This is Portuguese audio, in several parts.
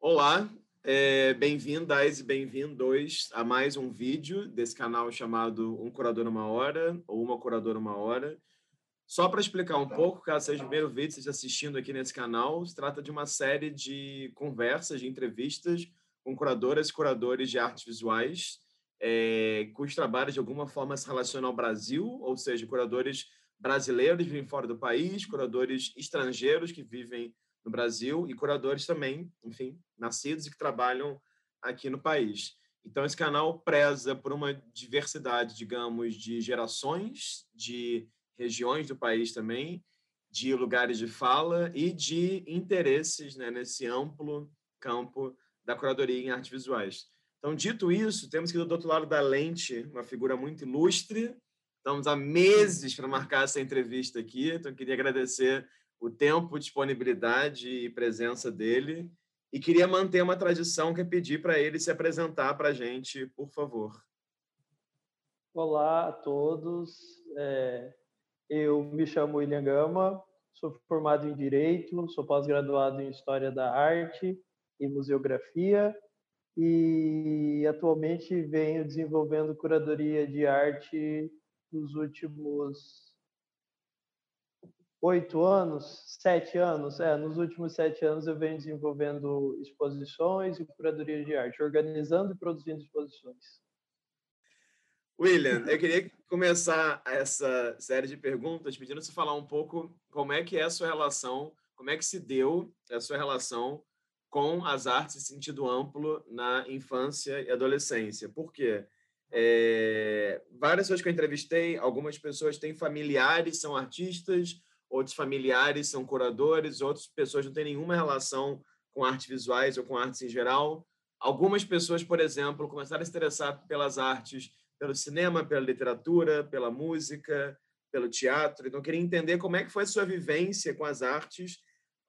Olá, é, bem-vindas e bem-vindos a mais um vídeo desse canal chamado Um Curador Uma Hora ou Uma Curadora Uma Hora. Só para explicar um pouco, caso seja o primeiro vídeo que esteja assistindo aqui nesse canal, se trata de uma série de conversas, de entrevistas com curadoras e curadores de artes visuais, é, cujos trabalhos de alguma forma se relacionam ao Brasil, ou seja, curadores brasileiros que vivem fora do país, curadores estrangeiros que vivem no Brasil e curadores também, enfim, nascidos e que trabalham aqui no país. Então, esse canal preza por uma diversidade, digamos, de gerações, de regiões do país também, de lugares de fala e de interesses né, nesse amplo campo da curadoria em artes visuais. Então, dito isso, temos que do outro lado da lente uma figura muito ilustre. Estamos há meses para marcar essa entrevista aqui, então queria agradecer o tempo, disponibilidade e presença dele. E queria manter uma tradição que é pedir para ele se apresentar para a gente, por favor. Olá a todos. É, eu me chamo William Gama, sou formado em Direito, sou pós-graduado em História da Arte e Museografia e atualmente venho desenvolvendo curadoria de arte nos últimos oito anos, sete anos, é, nos últimos sete anos eu venho desenvolvendo exposições e curadoria de arte, organizando e produzindo exposições. William, eu queria começar essa série de perguntas pedindo você falar um pouco como é que é a sua relação, como é que se deu a sua relação com as artes em sentido amplo na infância e adolescência. Por quê? É, várias pessoas que eu entrevistei, algumas pessoas têm familiares, são artistas, outros familiares são curadores, outras pessoas não têm nenhuma relação com artes visuais ou com artes em geral. Algumas pessoas, por exemplo, começaram a se interessar pelas artes, pelo cinema, pela literatura, pela música, pelo teatro. Então, eu queria entender como é que foi a sua vivência com as artes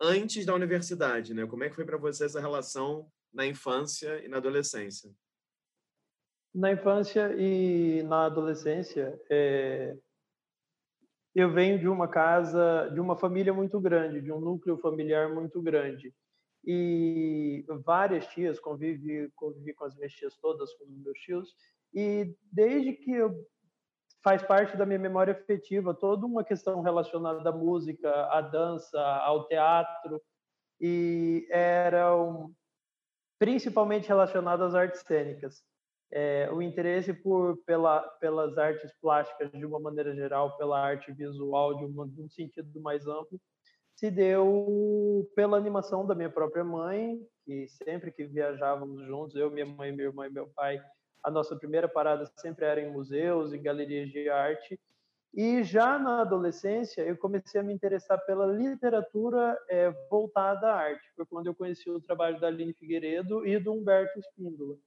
antes da universidade, né? Como é que foi para você essa relação na infância e na adolescência? Na infância e na adolescência, é, eu venho de uma casa, de uma família muito grande, de um núcleo familiar muito grande. E várias tias, convivi, convivi com as minhas tias todas, com os meus tios, e desde que eu, faz parte da minha memória afetiva toda uma questão relacionada à música, à dança, ao teatro, e eram principalmente relacionadas às artes cênicas é, o interesse por pela, pelas artes plásticas de uma maneira geral, pela arte visual de, uma, de um sentido mais amplo, se deu pela animação da minha própria mãe, que sempre que viajávamos juntos, eu, minha mãe, minha irmã e meu pai, a nossa primeira parada sempre era em museus, em galerias de arte. E já na adolescência, eu comecei a me interessar pela literatura é, voltada à arte. Foi quando eu conheci o trabalho da Aline Figueiredo e do Humberto Espíndola.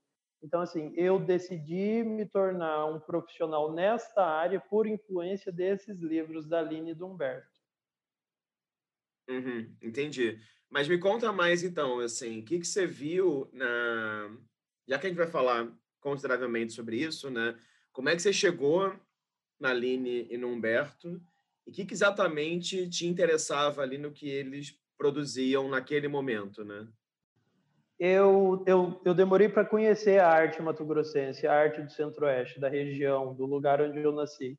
Então, assim, eu decidi me tornar um profissional nesta área por influência desses livros da Aline do Humberto. Uhum, entendi. Mas me conta mais, então, assim, o que, que você viu na... Já que a gente vai falar consideravelmente sobre isso, né? Como é que você chegou na Aline e no Humberto? E o que, que exatamente te interessava ali no que eles produziam naquele momento, né? Eu, eu, eu demorei para conhecer a arte mato-grossense, a arte do centro-oeste, da região, do lugar onde eu nasci.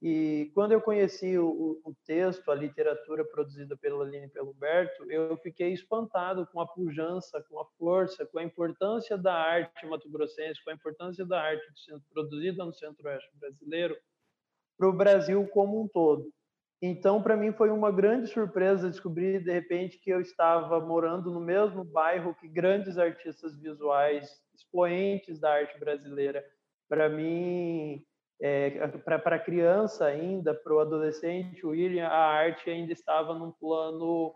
E quando eu conheci o, o texto, a literatura produzida pela Aline e pelo Humberto, eu fiquei espantado com a pujança, com a força, com a importância da arte mato-grossense, com a importância da arte produzida no centro-oeste brasileiro para o Brasil como um todo. Então, para mim foi uma grande surpresa descobrir de repente que eu estava morando no mesmo bairro que grandes artistas visuais, expoentes da arte brasileira. Para mim, é, para a criança ainda, para o adolescente, William, a arte ainda estava num plano,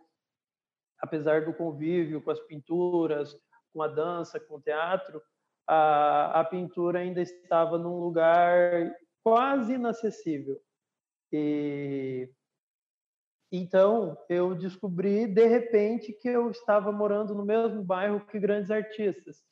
apesar do convívio com as pinturas, com a dança, com o teatro, a, a pintura ainda estava num lugar quase inacessível. E então eu descobri de repente que eu estava morando no mesmo bairro que grandes artistas.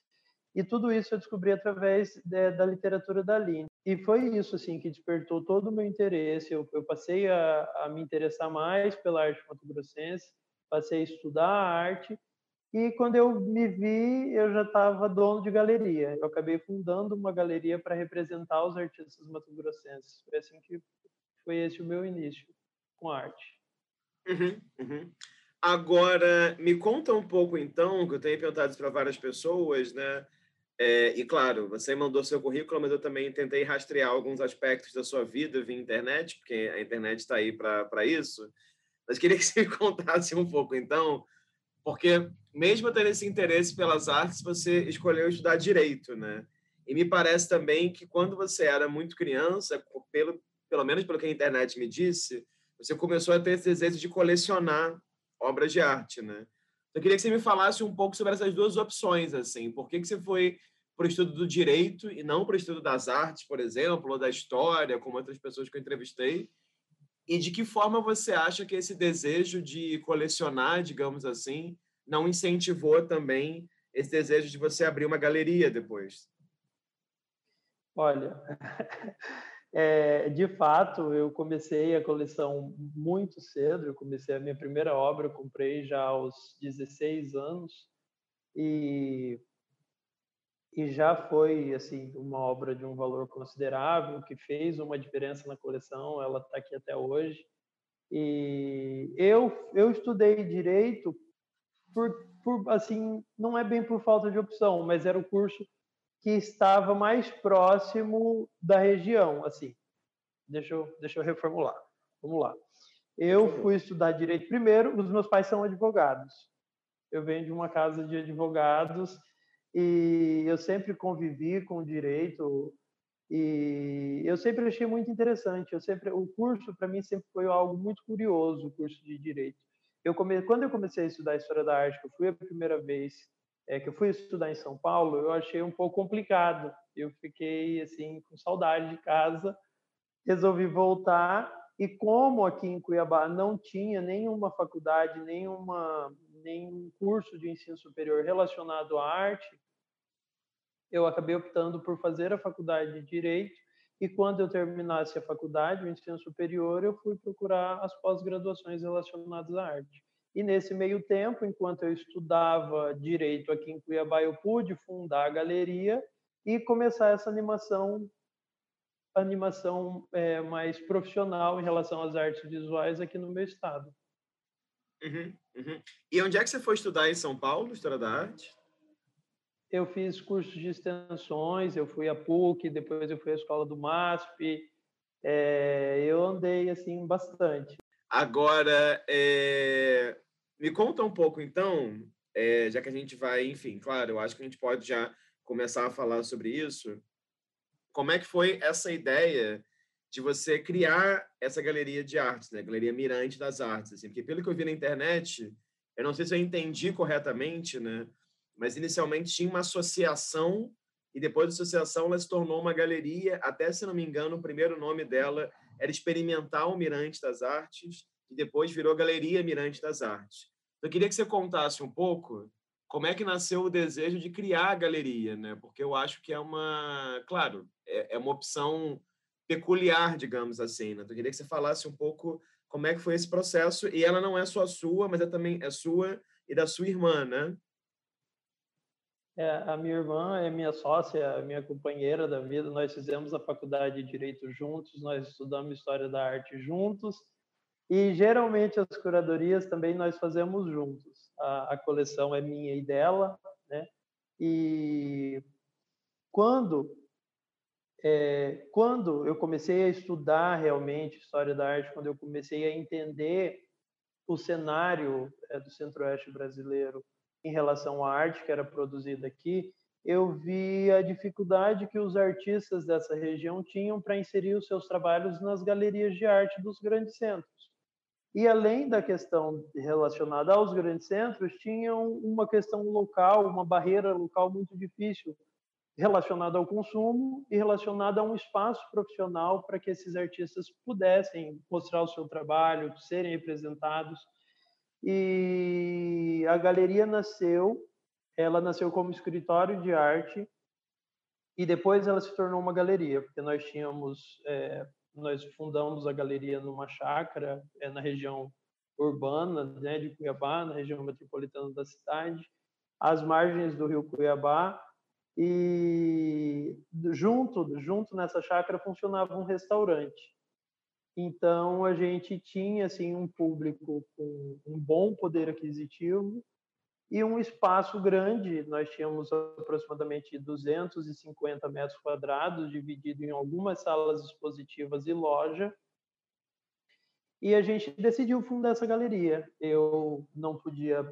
E tudo isso eu descobri através de, da literatura da Aline. E foi isso assim que despertou todo o meu interesse. Eu, eu passei a, a, me interessar mais pela arte mato-grossense, passei a estudar a arte E quando eu me vi, eu já estava dono de galeria. Eu acabei fundando uma galeria para representar os artistas mato-grossenses. Foi assim que foi esse o meu início com arte. Uhum, uhum. Agora, me conta um pouco então, que eu tenho perguntado para várias pessoas, né? É, e claro, você mandou seu currículo, mas eu também tentei rastrear alguns aspectos da sua vida via internet, porque a internet está aí para isso. Mas queria que você me contasse um pouco então, porque mesmo tendo esse interesse pelas artes, você escolheu estudar direito, né? E me parece também que quando você era muito criança, pelo, pelo menos pelo que a internet me disse, você começou a ter esse desejo de colecionar obras de arte, né? Eu queria que você me falasse um pouco sobre essas duas opções, assim. Por que, que você foi para o estudo do direito e não para o estudo das artes, por exemplo, ou da história, como outras pessoas que eu entrevistei? E de que forma você acha que esse desejo de colecionar, digamos assim, não incentivou também esse desejo de você abrir uma galeria depois? Olha, É, de fato, eu comecei a coleção muito cedo. Eu comecei a minha primeira obra, eu comprei já aos 16 anos e e já foi assim uma obra de um valor considerável que fez uma diferença na coleção. Ela está aqui até hoje. E eu eu estudei direito por, por assim não é bem por falta de opção, mas era o curso que estava mais próximo da região, assim. Deixa eu, deixa eu reformular. Vamos lá. Eu fui estudar direito primeiro, os meus pais são advogados. Eu venho de uma casa de advogados e eu sempre convivi com o direito e eu sempre achei muito interessante. Eu sempre o curso para mim sempre foi algo muito curioso, o curso de direito. Eu come, quando eu comecei a estudar história da arte, que eu fui a primeira vez é, que eu fui estudar em São Paulo, eu achei um pouco complicado. Eu fiquei assim com saudade de casa, resolvi voltar e como aqui em Cuiabá não tinha nenhuma faculdade, nenhuma nenhum curso de ensino superior relacionado à arte, eu acabei optando por fazer a faculdade de direito e quando eu terminasse a faculdade, o ensino superior, eu fui procurar as pós-graduações relacionadas à arte. E nesse meio tempo, enquanto eu estudava direito aqui em Cuiabá, eu pude fundar a galeria e começar essa animação animação é, mais profissional em relação às artes visuais aqui no meu estado. Uhum, uhum. E onde é que você foi estudar em São Paulo, História da Arte? Eu fiz cursos de extensões, eu fui à PUC, depois eu fui à Escola do MASP, é, eu andei assim bastante. Agora, é, me conta um pouco, então, é, já que a gente vai, enfim, claro, eu acho que a gente pode já começar a falar sobre isso. Como é que foi essa ideia de você criar essa galeria de artes, né? Galeria Mirante das Artes, assim, porque pelo que eu vi na internet, eu não sei se eu entendi corretamente, né? Mas inicialmente tinha uma associação e depois da associação ela se tornou uma galeria, até se não me engano, o primeiro nome dela era Experimental Mirante das Artes, e depois virou Galeria Mirante das Artes. Eu queria que você contasse um pouco como é que nasceu o desejo de criar a galeria, né? Porque eu acho que é uma, claro, é, é uma opção peculiar, digamos assim. Né? Eu queria que você falasse um pouco como é que foi esse processo. E ela não é só sua, mas é também é sua e da sua irmã, né? É, a minha irmã é minha sócia, minha companheira da vida. Nós fizemos a faculdade de Direito juntos, nós estudamos História da Arte juntos. E geralmente as curadorias também nós fazemos juntos. A, a coleção é minha e dela, né? E quando é, quando eu comecei a estudar realmente história da arte, quando eu comecei a entender o cenário é, do Centro-Oeste brasileiro em relação à arte que era produzida aqui, eu vi a dificuldade que os artistas dessa região tinham para inserir os seus trabalhos nas galerias de arte dos grandes centros. E além da questão relacionada aos grandes centros, tinham uma questão local, uma barreira local muito difícil relacionada ao consumo e relacionada a um espaço profissional para que esses artistas pudessem mostrar o seu trabalho, serem representados. E a galeria nasceu, ela nasceu como escritório de arte e depois ela se tornou uma galeria, porque nós tínhamos é, nós fundamos a galeria numa chácara é, na região urbana né, de Cuiabá, na região metropolitana da cidade, às margens do rio Cuiabá, e junto, junto nessa chácara funcionava um restaurante. Então a gente tinha assim um público com um bom poder aquisitivo e um espaço grande. Nós tínhamos aproximadamente 250 metros quadrados, dividido em algumas salas expositivas e loja. E a gente decidiu fundar essa galeria. Eu não podia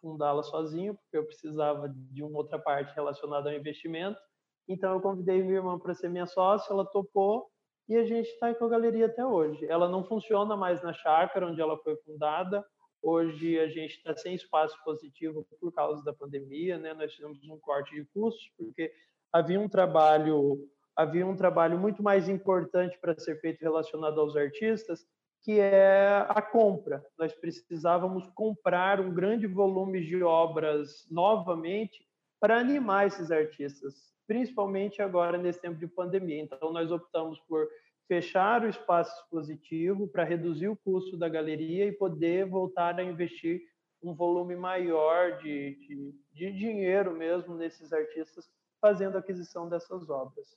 fundá-la sozinho, porque eu precisava de uma outra parte relacionada ao investimento. Então eu convidei minha irmã para ser minha sócia, ela topou e a gente está com a galeria até hoje. Ela não funciona mais na chácara onde ela foi fundada, Hoje a gente está sem espaço positivo por causa da pandemia, né? Nós tivemos um corte de custos porque havia um trabalho havia um trabalho muito mais importante para ser feito relacionado aos artistas, que é a compra. Nós precisávamos comprar um grande volume de obras novamente para animar esses artistas, principalmente agora nesse tempo de pandemia. Então nós optamos por fechar o espaço expositivo para reduzir o custo da galeria e poder voltar a investir um volume maior de, de, de dinheiro mesmo nesses artistas fazendo aquisição dessas obras.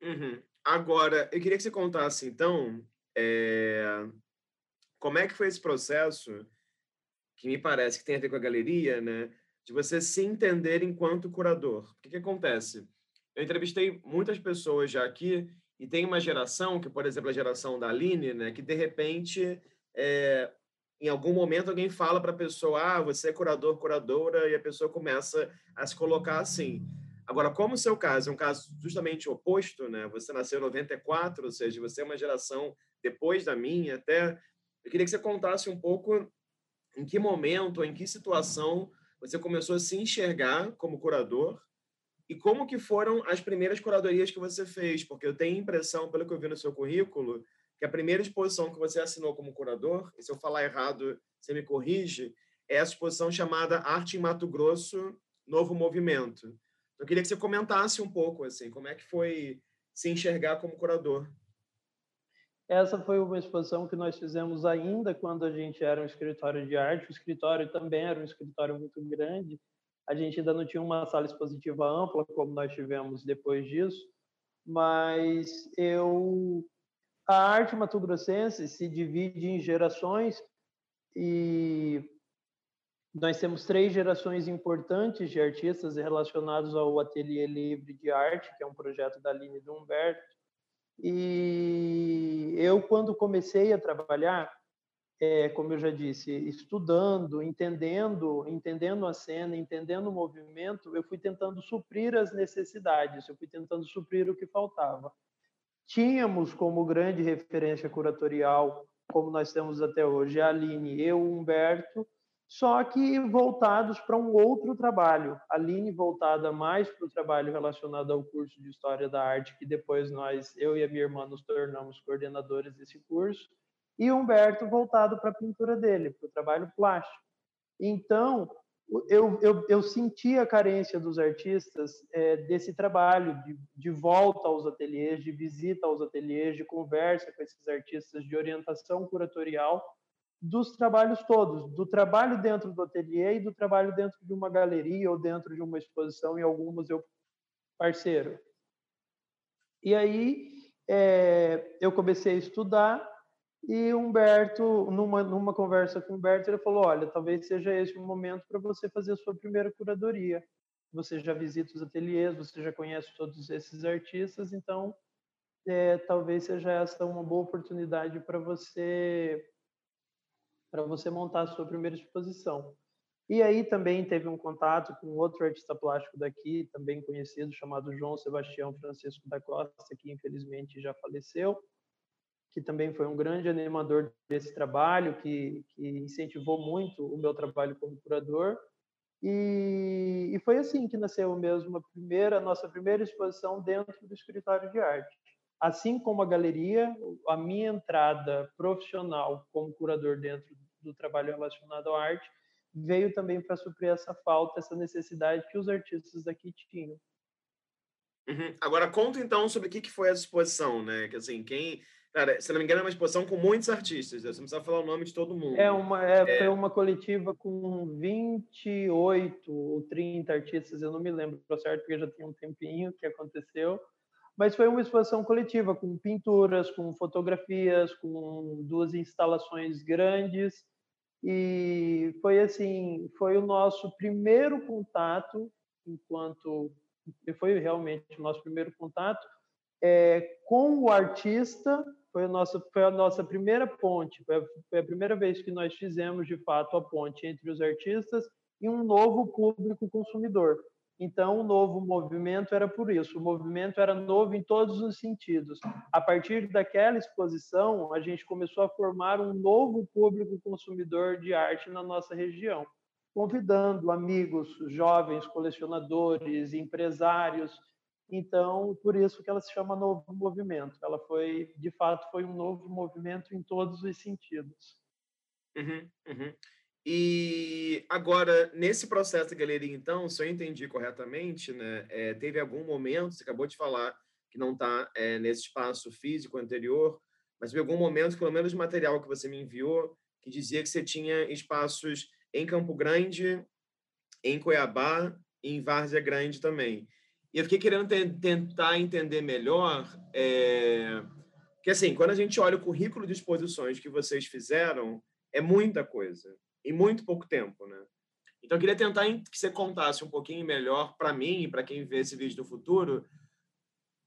Uhum. Agora, eu queria que você contasse, então, é... como é que foi esse processo, que me parece que tem a ver com a galeria, né? De você se entender enquanto curador. O que, que acontece? Eu entrevistei muitas pessoas já aqui e tem uma geração, que, por exemplo, a geração da Aline, né, que de repente, é, em algum momento, alguém fala para a pessoa: ah, você é curador, curadora, e a pessoa começa a se colocar assim. Agora, como o seu caso é um caso justamente oposto, né? Você nasceu em 94, ou seja, você é uma geração depois da minha, até. Eu queria que você contasse um pouco em que momento, em que situação você começou a se enxergar como curador e como que foram as primeiras curadorias que você fez? Porque eu tenho a impressão, pelo que eu vi no seu currículo, que a primeira exposição que você assinou como curador, e se eu falar errado, você me corrige, é a exposição chamada Arte em Mato Grosso, Novo Movimento. Então, eu queria que você comentasse um pouco, assim, como é que foi se enxergar como curador. Essa foi uma exposição que nós fizemos ainda quando a gente era um escritório de arte. O escritório também era um escritório muito grande, a gente ainda não tinha uma sala expositiva ampla, como nós tivemos depois disso, mas eu a arte mato-grossense se divide em gerações e nós temos três gerações importantes de artistas relacionados ao Ateliê Livre de Arte, que é um projeto da Aline Humberto. E eu, quando comecei a trabalhar, é, como eu já disse, estudando, entendendo, entendendo a cena, entendendo o movimento, eu fui tentando suprir as necessidades, eu fui tentando suprir o que faltava. Tínhamos como grande referência curatorial, como nós temos até hoje, a Aline e o Humberto, só que voltados para um outro trabalho. A Aline voltada mais para o trabalho relacionado ao curso de História da Arte, que depois nós, eu e a minha irmã, nos tornamos coordenadores desse curso, e Humberto voltado para a pintura dele, para o trabalho plástico. Então, eu, eu, eu senti a carência dos artistas é, desse trabalho de, de volta aos ateliês, de visita aos ateliês, de conversa com esses artistas, de orientação curatorial dos trabalhos todos, do trabalho dentro do ateliê e do trabalho dentro de uma galeria ou dentro de uma exposição em algum museu parceiro. E aí é, eu comecei a estudar e Humberto, numa, numa conversa com Humberto, ele falou: Olha, talvez seja esse o momento para você fazer a sua primeira curadoria. Você já visita os ateliês, você já conhece todos esses artistas, então é, talvez seja essa uma boa oportunidade para você para você montar a sua primeira exposição. E aí também teve um contato com outro artista plástico daqui, também conhecido, chamado João Sebastião Francisco da Costa, que infelizmente já faleceu que também foi um grande animador desse trabalho, que, que incentivou muito o meu trabalho como curador. E, e, foi assim que nasceu mesmo a primeira, nossa primeira exposição dentro do escritório de arte. Assim como a galeria, a minha entrada profissional como curador dentro do trabalho relacionado à arte veio também para suprir essa falta, essa necessidade que os artistas daqui tinham. Uhum. Agora conta então sobre o que foi essa exposição, né? Que assim, quem Cara, se não me engano, é uma exposição com muitos artistas. Né? Você não precisa falar o nome de todo mundo. É uma, é, é... Foi uma coletiva com 28 ou 30 artistas, eu não me lembro certo, porque já tinha um tempinho que aconteceu. Mas foi uma exposição coletiva, com pinturas, com fotografias, com duas instalações grandes. E foi assim, foi o nosso primeiro contato, enquanto foi realmente o nosso primeiro contato é, com o artista foi nossa foi a nossa primeira ponte foi a, foi a, primeira vez que nós fizemos de fato a ponte entre os artistas e um novo público consumidor então o novo movimento era por isso o movimento era novo em todos os sentidos a partir daquela exposição a gente começou a formar um novo público consumidor de arte na nossa região convidando amigos jovens colecionadores empresários então, por isso que ela se chama Novo Movimento. Ela foi, de fato, foi um novo movimento em todos os sentidos. Uhum, uhum. E agora, nesse processo da galeria, então, se eu entendi corretamente, né, é, teve algum momento, você acabou de falar que não está é, nesse espaço físico anterior, mas teve algum momento, pelo menos material que você me enviou, que dizia que você tinha espaços em Campo Grande, em Cuiabá e em Várzea Grande também. E eu fiquei querendo tentar entender melhor, é... que assim, quando a gente olha o currículo de exposições que vocês fizeram, é muita coisa, em muito pouco tempo, né? Então, eu queria tentar que você contasse um pouquinho melhor para mim e para quem vê esse vídeo no futuro,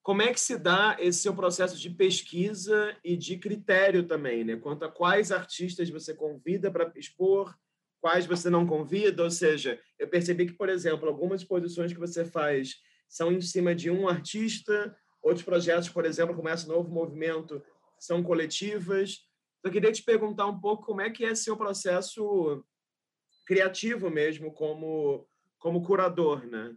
como é que se dá esse seu processo de pesquisa e de critério também, né? Quanto a quais artistas você convida para expor, quais você não convida, ou seja, eu percebi que, por exemplo, algumas exposições que você faz são em cima de um artista, outros projetos, por exemplo, como esse novo movimento, são coletivas. Então, eu queria te perguntar um pouco como é que é seu processo criativo mesmo como como curador, né?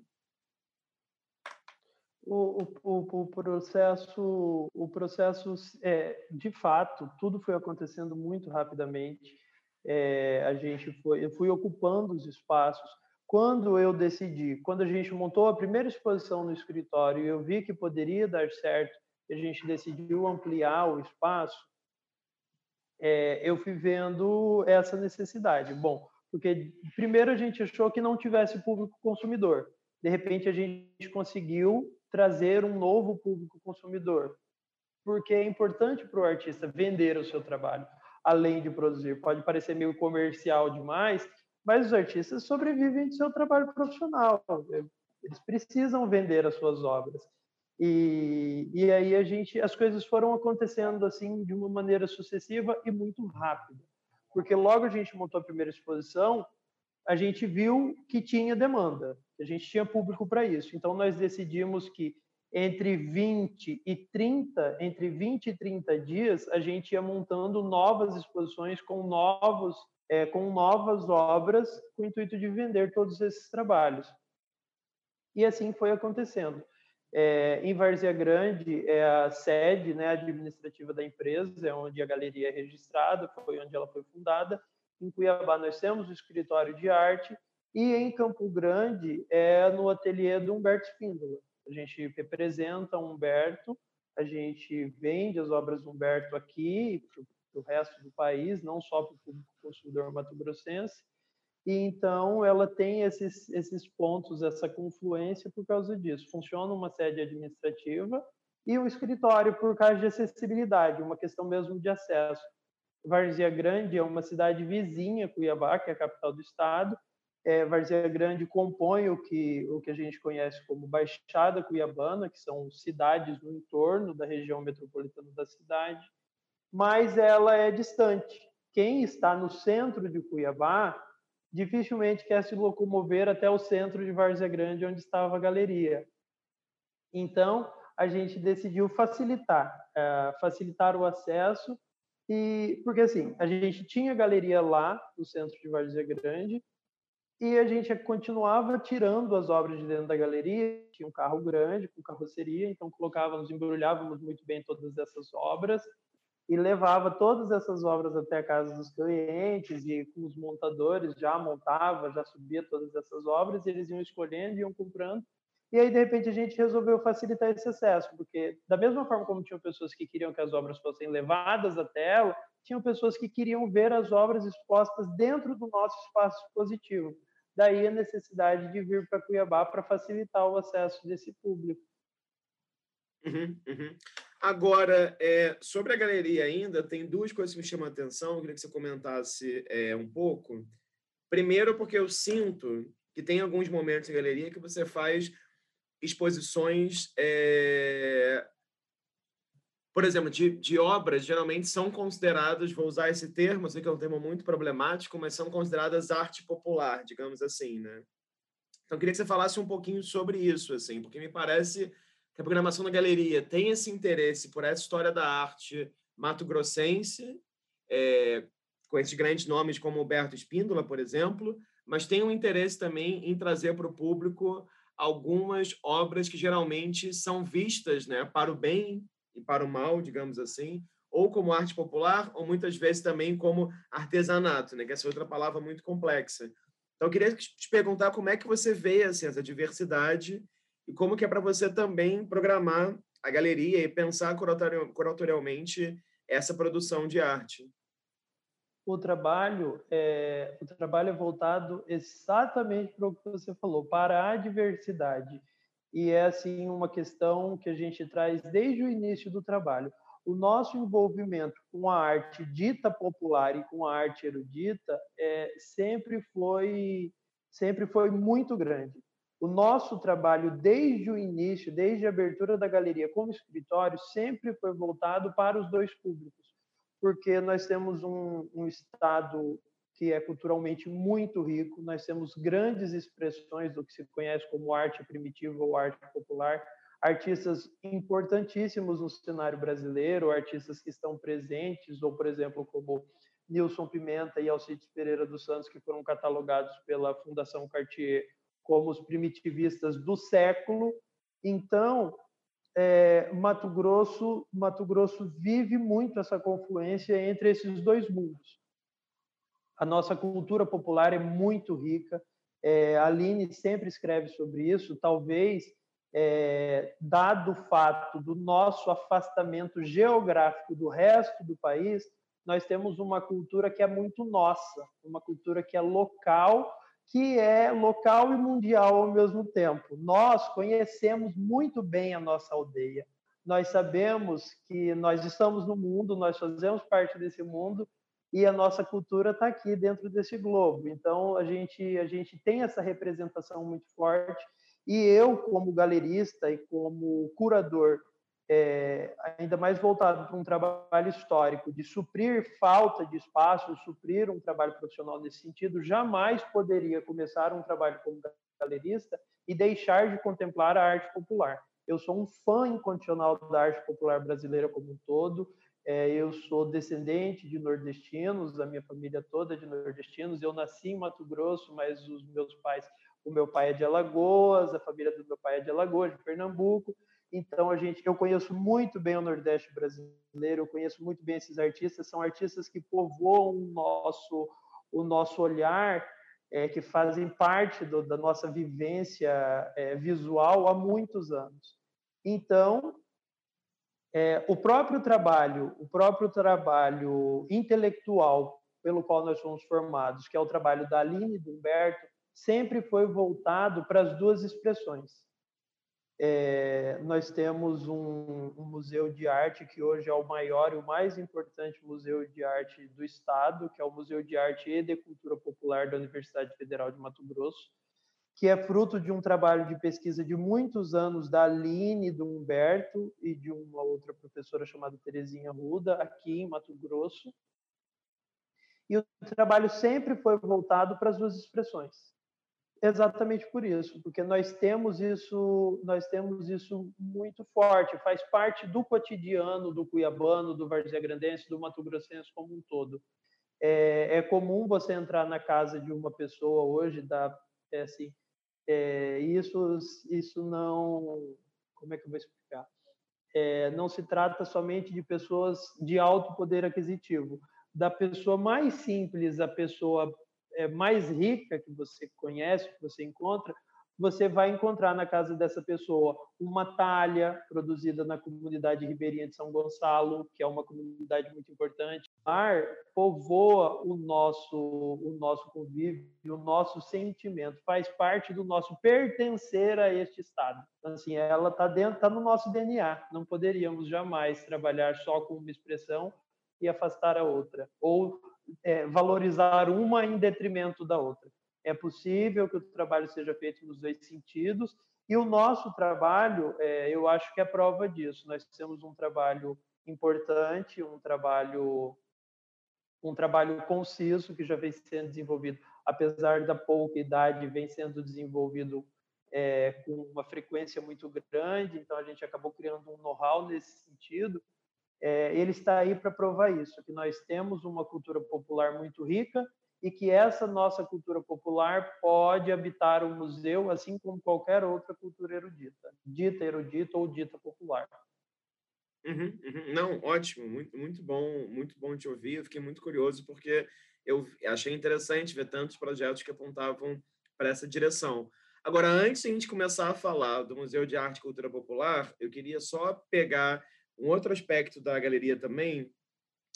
O, o, o processo, o processo é, de fato, tudo foi acontecendo muito rapidamente. É, a gente foi, eu fui ocupando os espaços quando eu decidi, quando a gente montou a primeira exposição no escritório eu vi que poderia dar certo, a gente decidiu ampliar o espaço, é, eu fui vendo essa necessidade. Bom, porque primeiro a gente achou que não tivesse público consumidor. De repente a gente conseguiu trazer um novo público consumidor, porque é importante para o artista vender o seu trabalho, além de produzir. Pode parecer meio comercial demais, mas os artistas sobrevivem do seu trabalho profissional. Eles precisam vender as suas obras. E, e aí a gente, as coisas foram acontecendo assim de uma maneira sucessiva e muito rápida, porque logo a gente montou a primeira exposição, a gente viu que tinha demanda, a gente tinha público para isso. Então nós decidimos que entre 20 e 30, entre 20 e 30 dias, a gente ia montando novas exposições com novos é, com novas obras com o intuito de vender todos esses trabalhos. E assim foi acontecendo. É, em Várzea Grande é a sede né, administrativa da empresa, é onde a galeria é registrada, foi onde ela foi fundada. Em Cuiabá nós temos o escritório de arte e em Campo Grande é no ateliê do Humberto Espíndola. A gente representa Humberto, a gente vende as obras do Humberto aqui para o resto do país, não só para o público consumidor mato-grossense. E então ela tem esses, esses pontos, essa confluência por causa disso. Funciona uma sede administrativa e um escritório por causa de acessibilidade, uma questão mesmo de acesso. Várzea Grande é uma cidade vizinha, Cuiabá, que é a capital do estado. É, Grande compõe o que, o que a gente conhece como Baixada Cuiabana, que são cidades no entorno da região metropolitana da cidade mas ela é distante. Quem está no centro de Cuiabá dificilmente quer se locomover até o centro de Várzea Grande, onde estava a galeria. Então, a gente decidiu facilitar, uh, facilitar o acesso e porque assim a gente tinha galeria lá no centro de Várzea Grande e a gente continuava tirando as obras de dentro da galeria. Tinha um carro grande com carroceria, então colocávamos, embrulhávamos muito bem todas essas obras e levava todas essas obras até a casa dos clientes e com os montadores já montava, já subia todas essas obras e eles iam escolhendo, iam comprando E aí, de repente, a gente resolveu facilitar esse acesso, porque da mesma forma como tinham pessoas que queriam que as obras fossem levadas até ela, tinham pessoas que queriam ver as obras expostas dentro do nosso espaço expositivo. Daí a necessidade de vir para Cuiabá para facilitar o acesso desse público. Uhum, uhum. Agora, é, sobre a galeria ainda, tem duas coisas que me chamam a atenção, eu queria que você comentasse é, um pouco. Primeiro, porque eu sinto que tem alguns momentos em galeria que você faz exposições, é... por exemplo, de, de obras, geralmente são consideradas, vou usar esse termo, sei que é um termo muito problemático, mas são consideradas arte popular, digamos assim, né? Então, queria que você falasse um pouquinho sobre isso, assim, porque me parece que a programação da galeria tem esse interesse por essa história da arte mato-grossense, é, com esses grandes nomes como Alberto Espíndola, por exemplo, mas tem um interesse também em trazer para o público algumas obras que geralmente são vistas né, para o bem e para o mal, digamos assim, ou como arte popular, ou muitas vezes também como artesanato, né, que é outra palavra muito complexa. Então, eu queria te perguntar como é que você vê assim, essa diversidade e como que é para você também programar a galeria e pensar curatorialmente essa produção de arte o trabalho é, o trabalho é voltado exatamente para o que você falou, para a diversidade. E é assim uma questão que a gente traz desde o início do trabalho. O nosso envolvimento com a arte dita popular e com a arte erudita é, sempre foi sempre foi muito grande. O nosso trabalho desde o início, desde a abertura da galeria como escritório, sempre foi voltado para os dois públicos porque nós temos um, um estado que é culturalmente muito rico, nós temos grandes expressões do que se conhece como arte primitiva ou arte popular, artistas importantíssimos no cenário brasileiro, artistas que estão presentes, ou, por exemplo, como Nilson Pimenta e Alcides Pereira dos Santos, que foram catalogados pela Fundação Cartier como os primitivistas do século. Então, é, Mato Grosso, Mato Grosso vive muito essa confluência entre esses dois mundos. A nossa cultura popular é muito rica. É, a Aline sempre escreve sobre isso. Talvez, é, dado o fato do nosso afastamento geográfico do resto do país, nós temos uma cultura que é muito nossa, uma cultura que é local que é local e mundial ao mesmo tempo. Nós conhecemos muito bem a nossa aldeia. Nós sabemos que nós estamos no mundo, nós fazemos parte desse mundo e a nossa cultura está aqui dentro desse globo. Então a gente a gente tem essa representação muito forte e eu como galerista e como curador é, ainda mais voltado para um trabalho histórico, de suprir falta de espaço, suprir um trabalho profissional nesse sentido, jamais poderia começar um trabalho como galerista e deixar de contemplar a arte popular. Eu sou um fã incondicional da arte popular brasileira como um todo. É, eu sou descendente de nordestinos, a minha família toda é de nordestinos. Eu nasci em Mato Grosso, mas os meus pais, o meu pai é de Alagoas, a família do meu pai é de Alagoas, de Pernambuco. Então a gente, eu conheço muito bem o Nordeste brasileiro, eu conheço muito bem esses artistas, são artistas que povoam o nosso o nosso olhar, é, que fazem parte do, da nossa vivência é, visual há muitos anos. Então é, o próprio trabalho, o próprio trabalho intelectual pelo qual nós fomos formados, que é o trabalho da Aline e do Humberto, sempre foi voltado para as duas expressões é, nós temos um, um, museu de arte que hoje é o maior e o mais importante museu de arte do estado, que é o Museu de Arte e de Cultura Popular da Universidade Federal de Mato Grosso, que é fruto de um trabalho de pesquisa de muitos anos da Aline, do Humberto e de uma outra professora chamada Terezinha Ruda, aqui em Mato Grosso. E o trabalho sempre foi voltado para as duas expressões, Exatamente por isso, porque nós temos isso, nós temos isso muito forte, faz parte do cotidiano do cuiabano, do Várzea Grandense, do Mato Grossense como um todo. É, é, comum você entrar na casa de uma pessoa hoje, da, é assim, é, isso, isso não, como é que eu vou explicar? É, não se trata somente de pessoas de alto poder aquisitivo, da pessoa mais simples, a pessoa mais rica que você conhece, que você encontra, você vai encontrar na casa dessa pessoa uma talha produzida na comunidade ribeirinha de São Gonçalo, que é uma comunidade muito importante. O mar povoa o nosso, o nosso convívio, o nosso sentimento, faz parte do nosso pertencer a este estado. Então, assim, ela está dentro, está no nosso DNA. Não poderíamos jamais trabalhar só com uma expressão e afastar a outra, ou é, valorizar uma em detrimento da outra. É possível que o trabalho seja feito nos dois sentidos, e o nosso trabalho, é, eu acho que é prova disso. Nós temos um trabalho importante, um trabalho um trabalho conciso que já vem sendo desenvolvido, apesar da pouca idade, vem sendo desenvolvido é, com uma frequência muito grande. Então a gente acabou criando um know-how nesse sentido. É, ele está aí para provar isso, que nós temos uma cultura popular muito rica e que essa nossa cultura popular pode habitar o museu, assim como qualquer outra cultura erudita, dita erudita ou dita popular. Uhum, uhum. Não, ótimo, muito, muito bom, muito bom te ouvir. Eu fiquei muito curioso porque eu achei interessante ver tantos projetos que apontavam para essa direção. Agora, antes de a gente começar a falar do Museu de Arte e Cultura Popular, eu queria só pegar um outro aspecto da galeria também,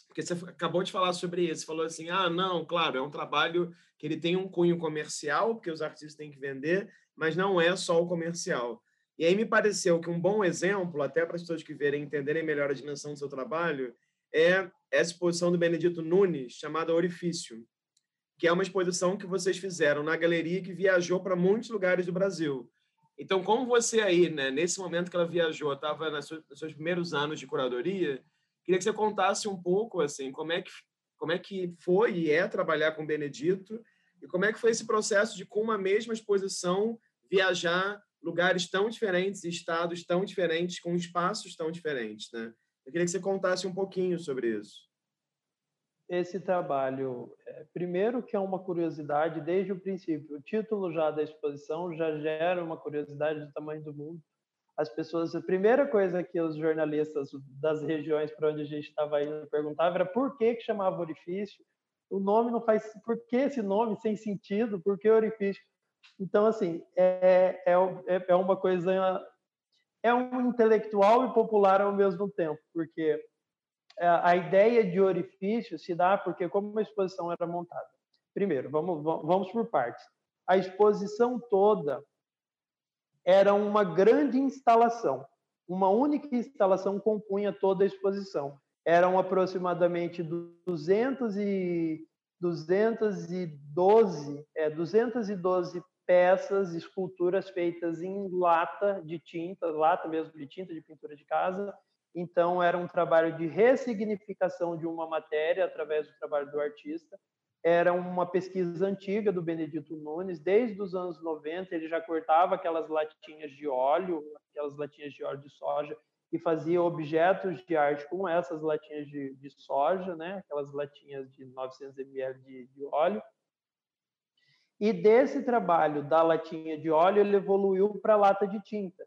porque você acabou de falar sobre isso, falou assim, ah, não, claro, é um trabalho que ele tem um cunho comercial, porque os artistas têm que vender, mas não é só o comercial. E aí me pareceu que um bom exemplo, até para as pessoas que verem entenderem melhor a dimensão do seu trabalho, é essa exposição do Benedito Nunes, chamada Orifício, que é uma exposição que vocês fizeram na galeria que viajou para muitos lugares do Brasil. Então, como você aí, né, nesse momento que ela viajou, estava nos seus primeiros anos de curadoria, Queria que você contasse um pouco assim, como é que como é que foi e é trabalhar com Benedito e como é que foi esse processo de com uma mesma exposição viajar lugares tão diferentes, estados tão diferentes, com espaços tão diferentes, né? Eu queria que você contasse um pouquinho sobre isso. Esse trabalho, é, primeiro que é uma curiosidade desde o princípio. O título já da exposição já gera uma curiosidade do tamanho do mundo as pessoas, a primeira coisa que os jornalistas das regiões para onde a gente estava indo perguntavam era por que, que chamava orifício. O nome não faz. Por que esse nome sem sentido? Por que orifício? Então, assim, é, é, é, é uma coisa. É um intelectual e popular ao mesmo tempo, porque a ideia de orifício se dá porque, como a exposição era montada. Primeiro, vamos, vamos por partes. A exposição toda era uma grande instalação. Uma única instalação compunha toda a exposição. Eram aproximadamente 200 e 212, é, 212 peças, esculturas feitas em lata de tinta, lata mesmo de tinta de pintura de casa. Então era um trabalho de ressignificação de uma matéria através do trabalho do artista era uma pesquisa antiga do Benedito Nunes, desde os anos 90 ele já cortava aquelas latinhas de óleo, aquelas latinhas de óleo de soja, e fazia objetos de arte com essas latinhas de, de soja, né? aquelas latinhas de 900 ml de, de óleo. E desse trabalho da latinha de óleo, ele evoluiu para a lata de tinta.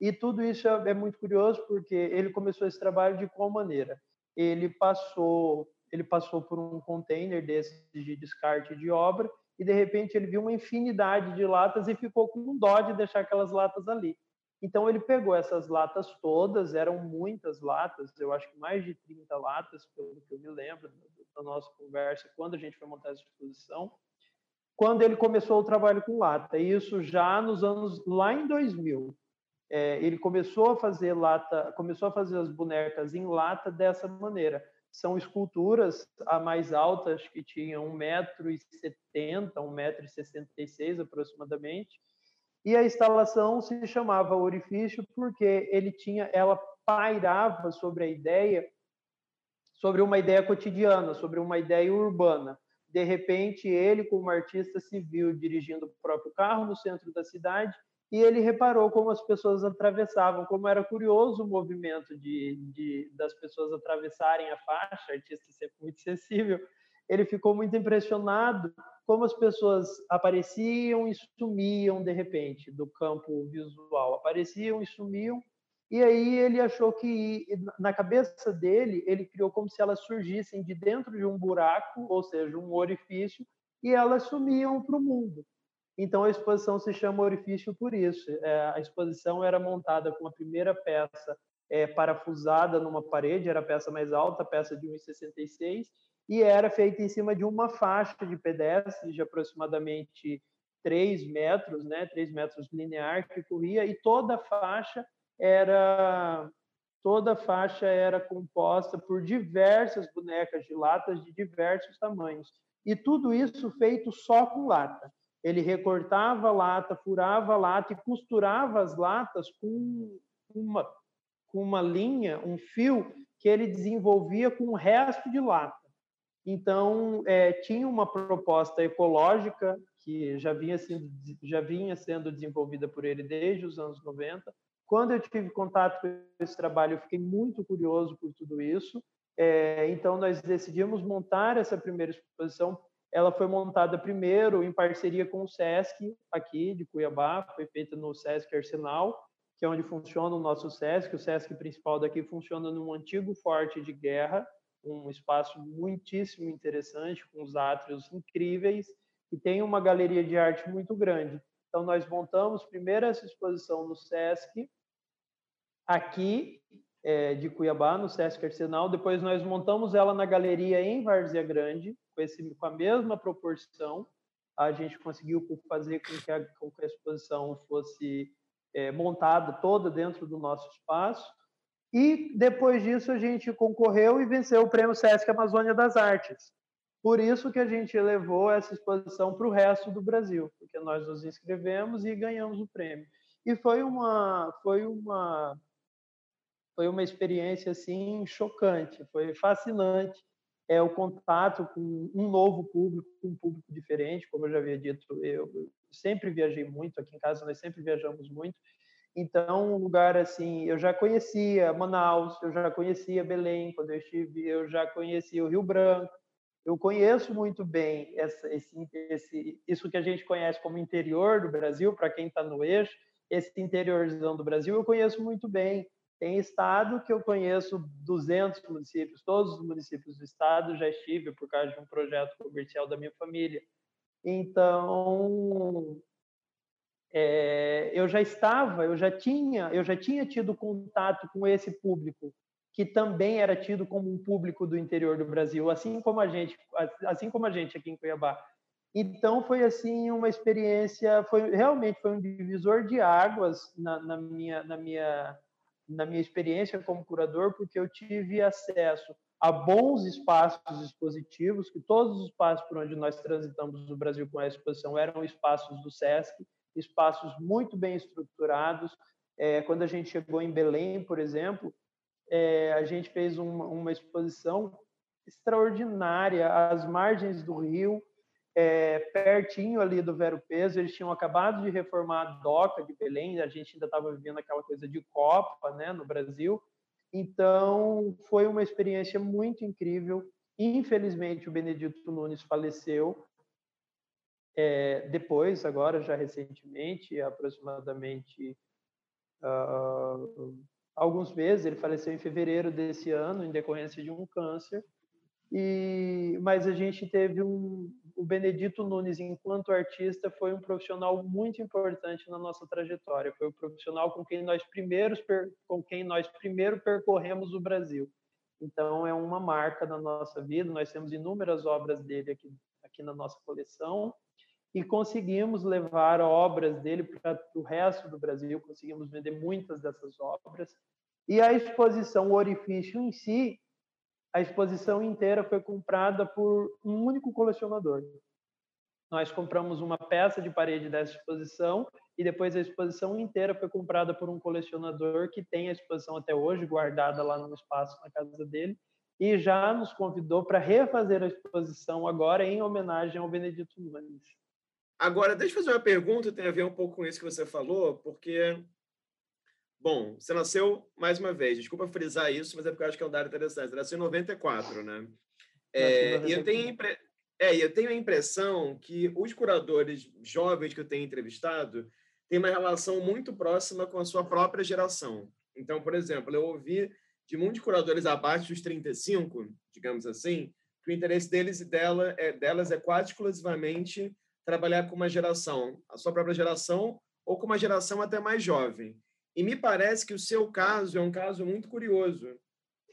E tudo isso é, é muito curioso, porque ele começou esse trabalho de qual maneira? Ele passou ele passou por um container desses de descarte de obra e de repente ele viu uma infinidade de latas e ficou com dó de deixar aquelas latas ali. Então ele pegou essas latas todas, eram muitas latas, eu acho que mais de 30 latas, pelo que eu me lembro da nossa conversa, quando a gente foi montar essa exposição, quando ele começou o trabalho com lata, isso já nos anos lá em 2000. É, ele começou a fazer lata, começou a fazer as bonecas em lata dessa maneira são esculturas a mais altas que tinham 1,70m, 1,66m aproximadamente. E a instalação se chamava Orifício porque ele tinha, ela pairava sobre a ideia, sobre uma ideia cotidiana, sobre uma ideia urbana. De repente, ele, como artista, viu dirigindo o próprio carro no centro da cidade e ele reparou como as pessoas atravessavam, como era curioso o movimento de, de das pessoas atravessarem a faixa, artista sempre muito sensível. Ele ficou muito impressionado como as pessoas apareciam e sumiam de repente do campo visual, apareciam e sumiam. E aí ele achou que na cabeça dele ele criou como se elas surgissem de dentro de um buraco, ou seja, um orifício, e elas sumiam para o mundo. Então a exposição se chama Orifício por isso. É, a exposição era montada com a primeira peça é, parafusada numa parede, era a peça mais alta, a peça de 1,66, e era feita em cima de uma faixa de pedestres de aproximadamente 3 metros, né, 3 metros linear que corria, e toda a faixa era toda a faixa era composta por diversas bonecas de latas de diversos tamanhos. E tudo isso feito só com lata. Ele recortava a lata, furava a lata e costurava as latas com uma, com uma linha, um fio que ele desenvolvia com o resto de lata. Então, é, tinha uma proposta ecológica que já vinha, sendo, já vinha sendo desenvolvida por ele desde os anos 90. Quando eu tive contato com esse trabalho, eu fiquei muito curioso por tudo isso. É, então, nós decidimos montar essa primeira exposição. Ela foi montada primeiro em parceria com o SESC, aqui de Cuiabá, foi feita no SESC Arsenal, que é onde funciona o nosso SESC. O SESC principal daqui funciona num antigo forte de guerra, um espaço muitíssimo interessante, com os átrios incríveis, e tem uma galeria de arte muito grande. Então, nós montamos primeiro essa exposição no SESC, aqui é, de Cuiabá, no SESC Arsenal. Depois, nós montamos ela na galeria em Várzea Grande, com, esse, com a mesma proporção. A gente conseguiu fazer com que a, com que a exposição fosse é, montada toda dentro do nosso espaço. E depois disso a gente concorreu e venceu o prêmio Sesc Amazônia das Artes. Por isso que a gente levou essa exposição para o resto do Brasil, porque nós nos inscrevemos e ganhamos o prêmio. E foi uma foi uma foi uma experiência assim chocante, foi fascinante. É o contato com um novo público, um público diferente, como eu já havia dito, eu sempre viajei muito aqui em casa, nós sempre viajamos muito então, um lugar assim, eu já conhecia Manaus, eu já conhecia Belém quando eu estive, eu já conhecia o Rio Branco. Eu conheço muito bem essa, esse, esse, isso que a gente conhece como interior do Brasil, para quem está no eixo, esse interiorzão do Brasil, eu conheço muito bem. Tem estado que eu conheço 200 municípios, todos os municípios do estado já estive por causa de um projeto comercial da minha família. Então, é, eu já estava, eu já tinha, eu já tinha tido contato com esse público que também era tido como um público do interior do Brasil, assim como a gente, assim como a gente aqui em Cuiabá. Então foi assim uma experiência, foi realmente foi um divisor de águas na, na minha na minha na minha experiência como curador, porque eu tive acesso a bons espaços expositivos, que todos os espaços por onde nós transitamos no Brasil com a exposição eram espaços do SESC, espaços muito bem estruturados. É, quando a gente chegou em Belém, por exemplo, é, a gente fez uma, uma, exposição extraordinária às margens do rio, é, pertinho ali do Vero Peso. Eles tinham acabado de reformar a doca de Belém, a gente ainda estava vivendo aquela coisa de Copa né, no Brasil. Então, foi uma experiência muito incrível. Infelizmente, o Benedito Nunes faleceu, é, depois, agora, já recentemente, aproximadamente uh, alguns meses, ele faleceu em fevereiro desse ano, em decorrência de um câncer. E, mas a gente teve um, o Benedito Nunes, enquanto artista, foi um profissional muito importante na nossa trajetória. Foi o profissional com quem nós primeiros com quem nós primeiro percorremos o Brasil. Então é uma marca na nossa vida. Nós temos inúmeras obras dele aqui aqui na nossa coleção e conseguimos levar obras dele para o resto do Brasil, conseguimos vender muitas dessas obras. E a exposição, o orifício em si, a exposição inteira foi comprada por um único colecionador. Nós compramos uma peça de parede dessa exposição e depois a exposição inteira foi comprada por um colecionador que tem a exposição até hoje guardada lá no espaço na casa dele e já nos convidou para refazer a exposição agora em homenagem ao Benedito Nunes. Agora, deixa eu fazer uma pergunta, tem a ver um pouco com isso que você falou, porque, bom, você nasceu, mais uma vez, desculpa frisar isso, mas é porque eu acho que é um dado interessante, você nasceu em 94, né? É, e eu tenho, impre... é, eu tenho a impressão que os curadores jovens que eu tenho entrevistado têm uma relação muito próxima com a sua própria geração. Então, por exemplo, eu ouvi de muitos curadores abaixo dos 35, digamos assim, que o interesse deles e dela é, delas é quase exclusivamente trabalhar com uma geração, a sua própria geração, ou com uma geração até mais jovem. E me parece que o seu caso é um caso muito curioso.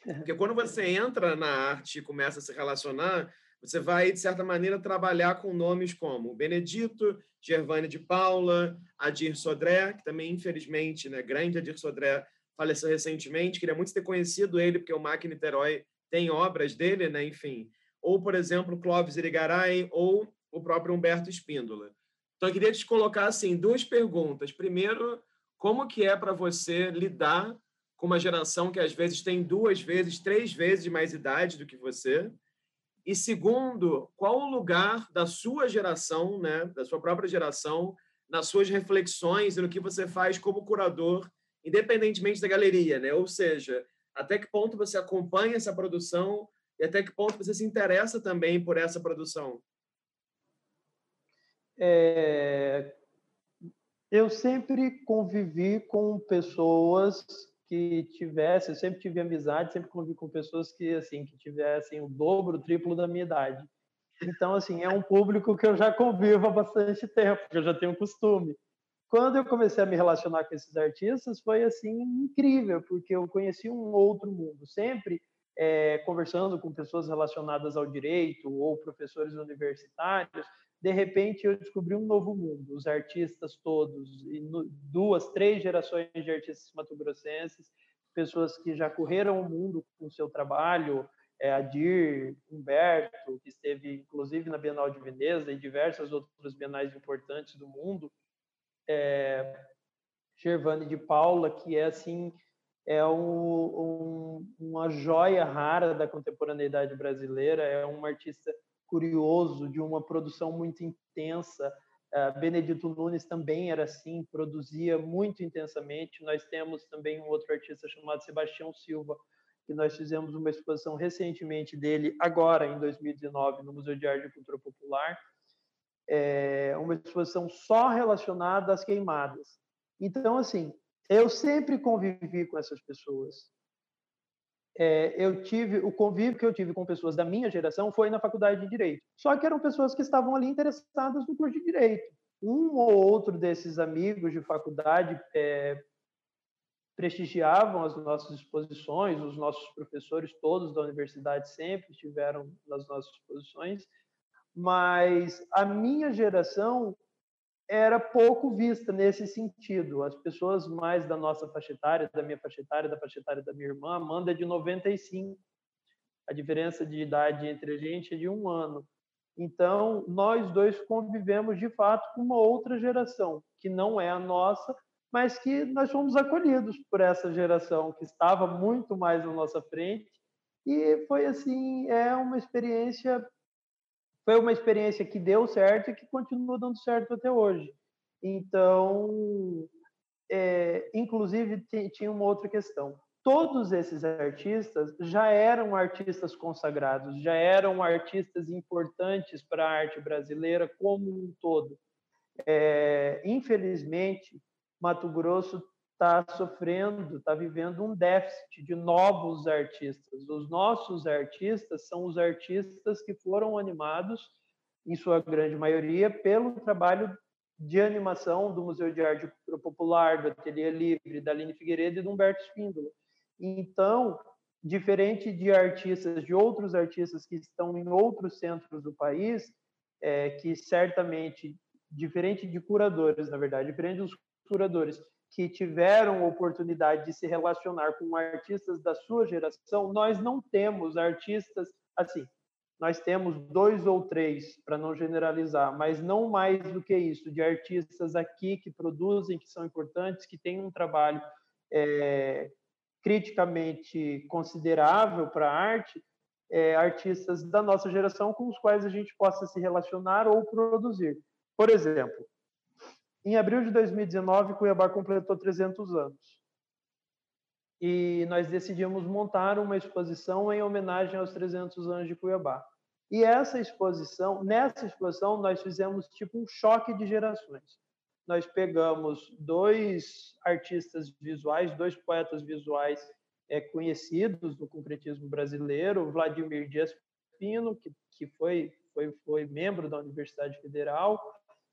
Porque quando você entra na arte e começa a se relacionar, você vai, de certa maneira, trabalhar com nomes como Benedito, Gervane de Paula, Adir Sodré, que também, infelizmente, né, grande Adir Sodré, faleceu recentemente. Queria muito ter conhecido ele, porque o MAC Niterói tem obras dele, né? enfim. Ou, por exemplo, Clóvis Irigaray, ou o próprio Humberto Espíndola. Então, eu queria te colocar assim duas perguntas. Primeiro, como que é para você lidar com uma geração que às vezes tem duas vezes, três vezes mais idade do que você? E segundo, qual o lugar da sua geração, né, da sua própria geração, nas suas reflexões e no que você faz como curador, independentemente da galeria, né? Ou seja, até que ponto você acompanha essa produção e até que ponto você se interessa também por essa produção? É, eu sempre convivi com pessoas que tivessem, eu sempre tive amizade, sempre convivi com pessoas que assim que tivessem o dobro, o triplo da minha idade. Então assim, é um público que eu já convivo há bastante tempo, que eu já tenho costume. Quando eu comecei a me relacionar com esses artistas, foi assim incrível, porque eu conheci um outro mundo. Sempre é, conversando com pessoas relacionadas ao direito ou professores universitários, de repente eu descobri um novo mundo, os artistas todos, no, duas, três gerações de artistas matogrossenses, pessoas que já correram o mundo com o seu trabalho, é, Adir, Humberto, que esteve inclusive na Bienal de Veneza e diversas outras bienais importantes do mundo, é, Gervane de Paula, que é assim é um, um, uma joia rara da contemporaneidade brasileira, é uma artista curioso, de uma produção muito intensa. Uh, Benedito Nunes também era assim, produzia muito intensamente. Nós temos também um outro artista chamado Sebastião Silva, que nós fizemos uma exposição recentemente dele, agora em 2019, no Museu de Arte e Cultura Popular. É uma exposição só relacionada às queimadas. Então, assim, eu sempre convivi com essas pessoas é, eu tive o convívio que eu tive com pessoas da minha geração foi na faculdade de direito. Só que eram pessoas que estavam ali interessadas no curso de direito. Um ou outro desses amigos de faculdade é, prestigiavam as nossas exposições, os nossos professores todos da universidade sempre estiveram nas nossas exposições, mas a minha geração era pouco vista nesse sentido. As pessoas mais da nossa faixa etária, da minha faixa etária, da faixa etária da minha irmã, Amanda é de 95. A diferença de idade entre a gente é de um ano. Então, nós dois convivemos de fato com uma outra geração, que não é a nossa, mas que nós fomos acolhidos por essa geração que estava muito mais na nossa frente. E foi assim, é uma experiência foi uma experiência que deu certo e que continua dando certo até hoje. Então, é, inclusive, tinha uma outra questão. Todos esses artistas já eram artistas consagrados, já eram artistas importantes para a arte brasileira como um todo. É, infelizmente, Mato Grosso está sofrendo, está vivendo um déficit de novos artistas. Os nossos artistas são os artistas que foram animados, em sua grande maioria, pelo trabalho de animação do Museu de Arte Popular, do Ateliê Livre, da Aline Figueiredo e do Humberto Espíndola. Então, diferente de artistas, de outros artistas que estão em outros centros do país, é, que certamente, diferente de curadores, na verdade, diferente dos curadores, que tiveram oportunidade de se relacionar com artistas da sua geração, nós não temos artistas assim. Nós temos dois ou três, para não generalizar, mas não mais do que isso, de artistas aqui que produzem, que são importantes, que têm um trabalho é, criticamente considerável para a arte, é, artistas da nossa geração com os quais a gente possa se relacionar ou produzir. Por exemplo, em abril de 2019, Cuiabá completou 300 anos. E nós decidimos montar uma exposição em homenagem aos 300 anos de Cuiabá. E essa exposição, nessa exposição, nós fizemos tipo um choque de gerações. Nós pegamos dois artistas visuais, dois poetas visuais é, conhecidos do concretismo brasileiro, Vladimir Dias Pino, que, que foi, foi, foi membro da Universidade Federal,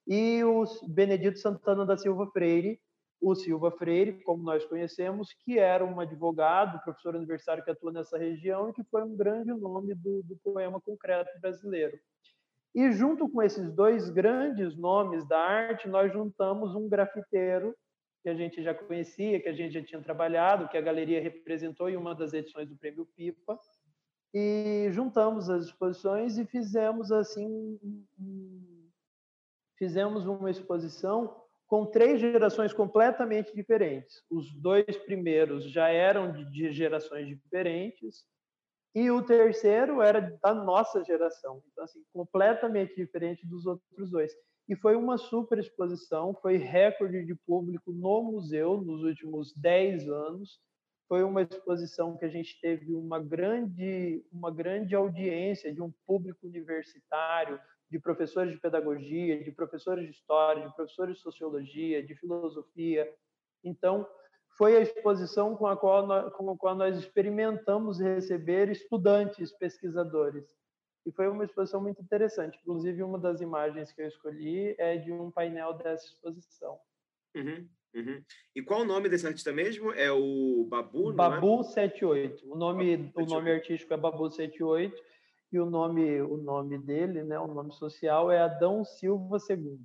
e o Benedito Santana da Silva Freire, o Silva Freire, como nós conhecemos, que era um advogado, professor universitário que atua nessa região e que foi um grande nome do, do poema concreto brasileiro. E junto com esses dois grandes nomes da arte, nós juntamos um grafiteiro que a gente já conhecia, que a gente já tinha trabalhado, que a galeria representou em uma das edições do Prêmio Pipa, e juntamos as exposições e fizemos assim fizemos uma exposição com três gerações completamente diferentes. Os dois primeiros já eram de gerações diferentes e o terceiro era da nossa geração, então assim completamente diferente dos outros dois. E foi uma super exposição, foi recorde de público no museu nos últimos 10 anos. Foi uma exposição que a gente teve uma grande, uma grande audiência de um público universitário, de professores de pedagogia, de professores de história, de professores de sociologia, de filosofia. Então, foi a exposição com a qual nós, com a qual nós experimentamos receber estudantes, pesquisadores. E foi uma exposição muito interessante. Inclusive, uma das imagens que eu escolhi é de um painel dessa exposição. Uhum, uhum. E qual o nome desse artista mesmo? É o Babu? Babu é? 78. O nome, Babu 78. o nome artístico é Babu 78 e o nome, o nome dele, né, o nome social é Adão Silva II.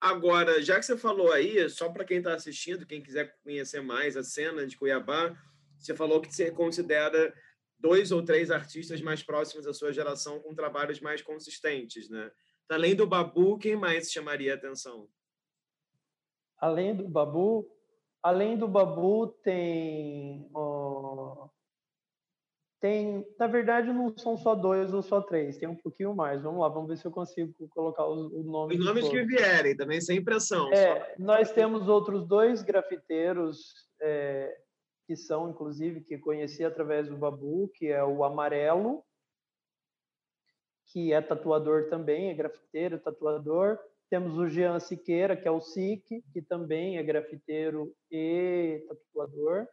Agora, já que você falou aí, só para quem está assistindo, quem quiser conhecer mais a cena de Cuiabá, você falou que você considera dois ou três artistas mais próximos da sua geração com trabalhos mais consistentes, né? Além do Babu, quem mais chamaria a atenção? Além do Babu, além do Babu tem oh, tem, na verdade, não são só dois ou só três, tem um pouquinho mais. Vamos lá, vamos ver se eu consigo colocar os, o nome. Os nomes que vierem, também sem pressão. É, só... Nós temos outros dois grafiteiros é, que são, inclusive, que conheci através do Babu, que é o Amarelo, que é tatuador também, é grafiteiro, tatuador. Temos o Jean Siqueira, que é o SIC, que também é grafiteiro e tatuador.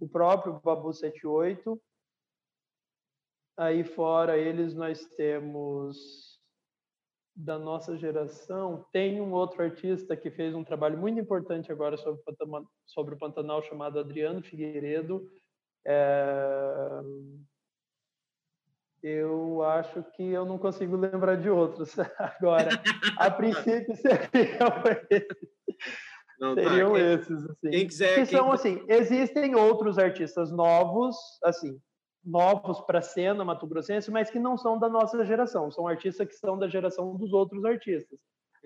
O próprio Babu 78 Aí fora eles nós temos da nossa geração, tem um outro artista que fez um trabalho muito importante agora sobre, sobre o Pantanal chamado Adriano Figueiredo. É... Eu acho que eu não consigo lembrar de outros agora. A princípio seriam esses. Não, tá, seriam tá. quem, esses assim. Quem quiser, que quem... são assim, existem outros artistas novos, assim, novos para a cena mato-grossense, mas que não são da nossa geração, são artistas que são da geração dos outros artistas.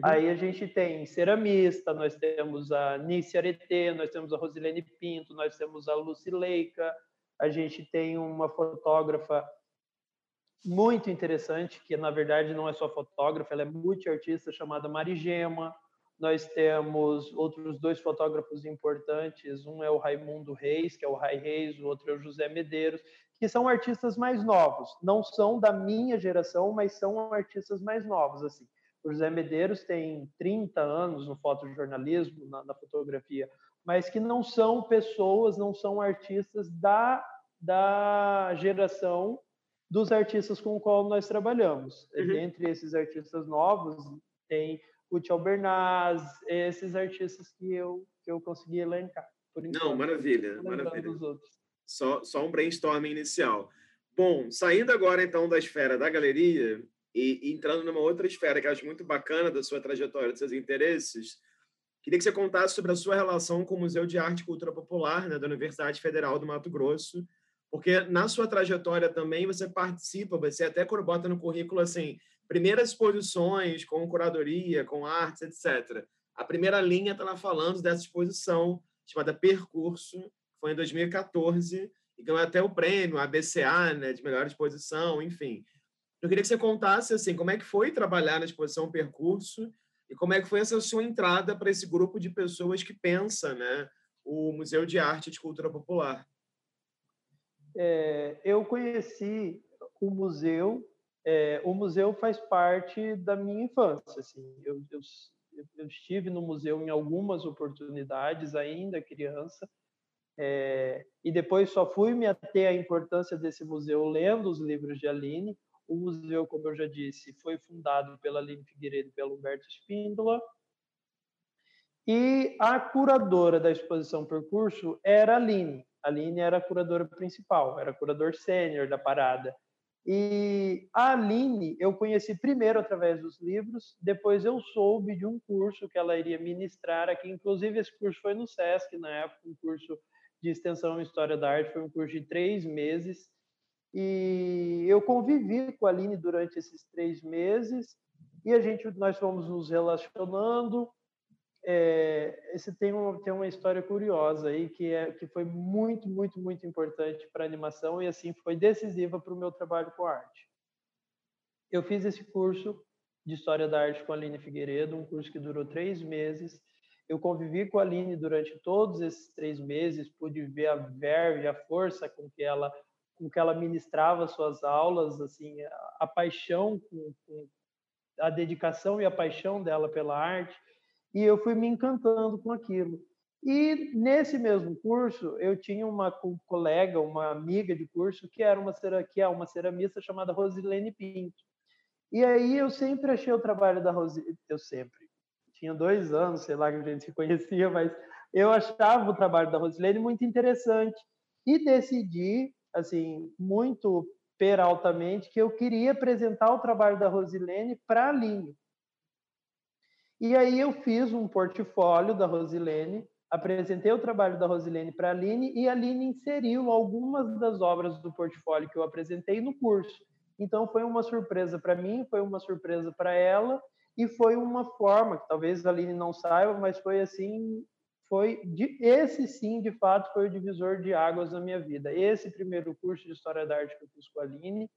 Uhum. Aí a gente tem ceramista, nós temos a Nice Arete, nós temos a Rosilene Pinto, nós temos a Lucy Leica, a gente tem uma fotógrafa muito interessante, que na verdade não é só fotógrafa, ela é multiartista, chamada Marigema. Nós temos outros dois fotógrafos importantes, um é o Raimundo Reis, que é o Rai Reis, o outro é o José Medeiros, que são artistas mais novos. Não são da minha geração, mas são artistas mais novos. Assim. O José Medeiros tem 30 anos no fotojornalismo, na, na fotografia, mas que não são pessoas, não são artistas da, da geração dos artistas com o qual nós trabalhamos. Uhum. Entre esses artistas novos, tem o Tchau Bernaz, esses artistas que eu, que eu consegui elencar. Não, maravilha, maravilha. Dos outros. Só, só um brainstorming inicial. Bom, saindo agora então da esfera da galeria e, e entrando numa outra esfera que eu acho muito bacana da sua trajetória, dos seus interesses, queria que você contasse sobre a sua relação com o Museu de Arte e Cultura Popular né, da Universidade Federal do Mato Grosso, porque na sua trajetória também você participa, você até bota no currículo assim, primeiras exposições com curadoria, com artes, etc. A primeira linha está lá falando dessa exposição chamada Percurso, foi em 2014 e ganhou até o prêmio ABCA, né, de melhor exposição, enfim. Eu queria que você contasse assim, como é que foi trabalhar na exposição Percurso e como é que foi essa sua entrada para esse grupo de pessoas que pensa, né, o Museu de Arte e de Cultura Popular. É, eu conheci o museu. É, o museu faz parte da minha infância. Assim, eu, eu, eu estive no museu em algumas oportunidades, ainda criança. É, e depois só fui me ater à importância desse museu lendo os livros de Aline. O museu, como eu já disse, foi fundado pela Aline Figueiredo e pelo Humberto Espíndola. E a curadora da exposição Percurso era a Aline. A Aline era a curadora principal, era curador sênior da parada. E a Aline eu conheci primeiro através dos livros, depois eu soube de um curso que ela iria ministrar aqui. Inclusive, esse curso foi no SESC na época, um curso de extensão em História da Arte, foi um curso de três meses. E eu convivi com a Aline durante esses três meses e a gente, nós fomos nos relacionando. É, esse tem, um, tem uma história curiosa aí que, é, que foi muito, muito, muito importante para a animação e assim foi decisiva para o meu trabalho com arte. Eu fiz esse curso de História da Arte com a Aline Figueiredo, um curso que durou três meses. Eu convivi com a Aline durante todos esses três meses, pude ver a verve, a força com que ela com que ela ministrava suas aulas, assim, a, a paixão, com, com, a dedicação e a paixão dela pela arte, e eu fui me encantando com aquilo. E nesse mesmo curso, eu tinha uma colega, uma amiga de curso, que era uma que é uma ceramista chamada Rosilene Pinto. E aí eu sempre achei o trabalho da Rosilene, eu sempre tinha dois anos, sei lá que a gente se conhecia, mas eu achava o trabalho da Rosilene muito interessante e decidi assim, muito peraltamente que eu queria apresentar o trabalho da Rosilene para a Aline. E aí eu fiz um portfólio da Rosilene, apresentei o trabalho da Rosilene para a Aline e a Aline inseriu algumas das obras do portfólio que eu apresentei no curso. Então foi uma surpresa para mim, foi uma surpresa para ela e foi uma forma que talvez a Aline não saiba, mas foi assim foi de, esse sim, de fato, foi o divisor de águas na minha vida. Esse primeiro curso de História da Arte que eu fiz com a Aline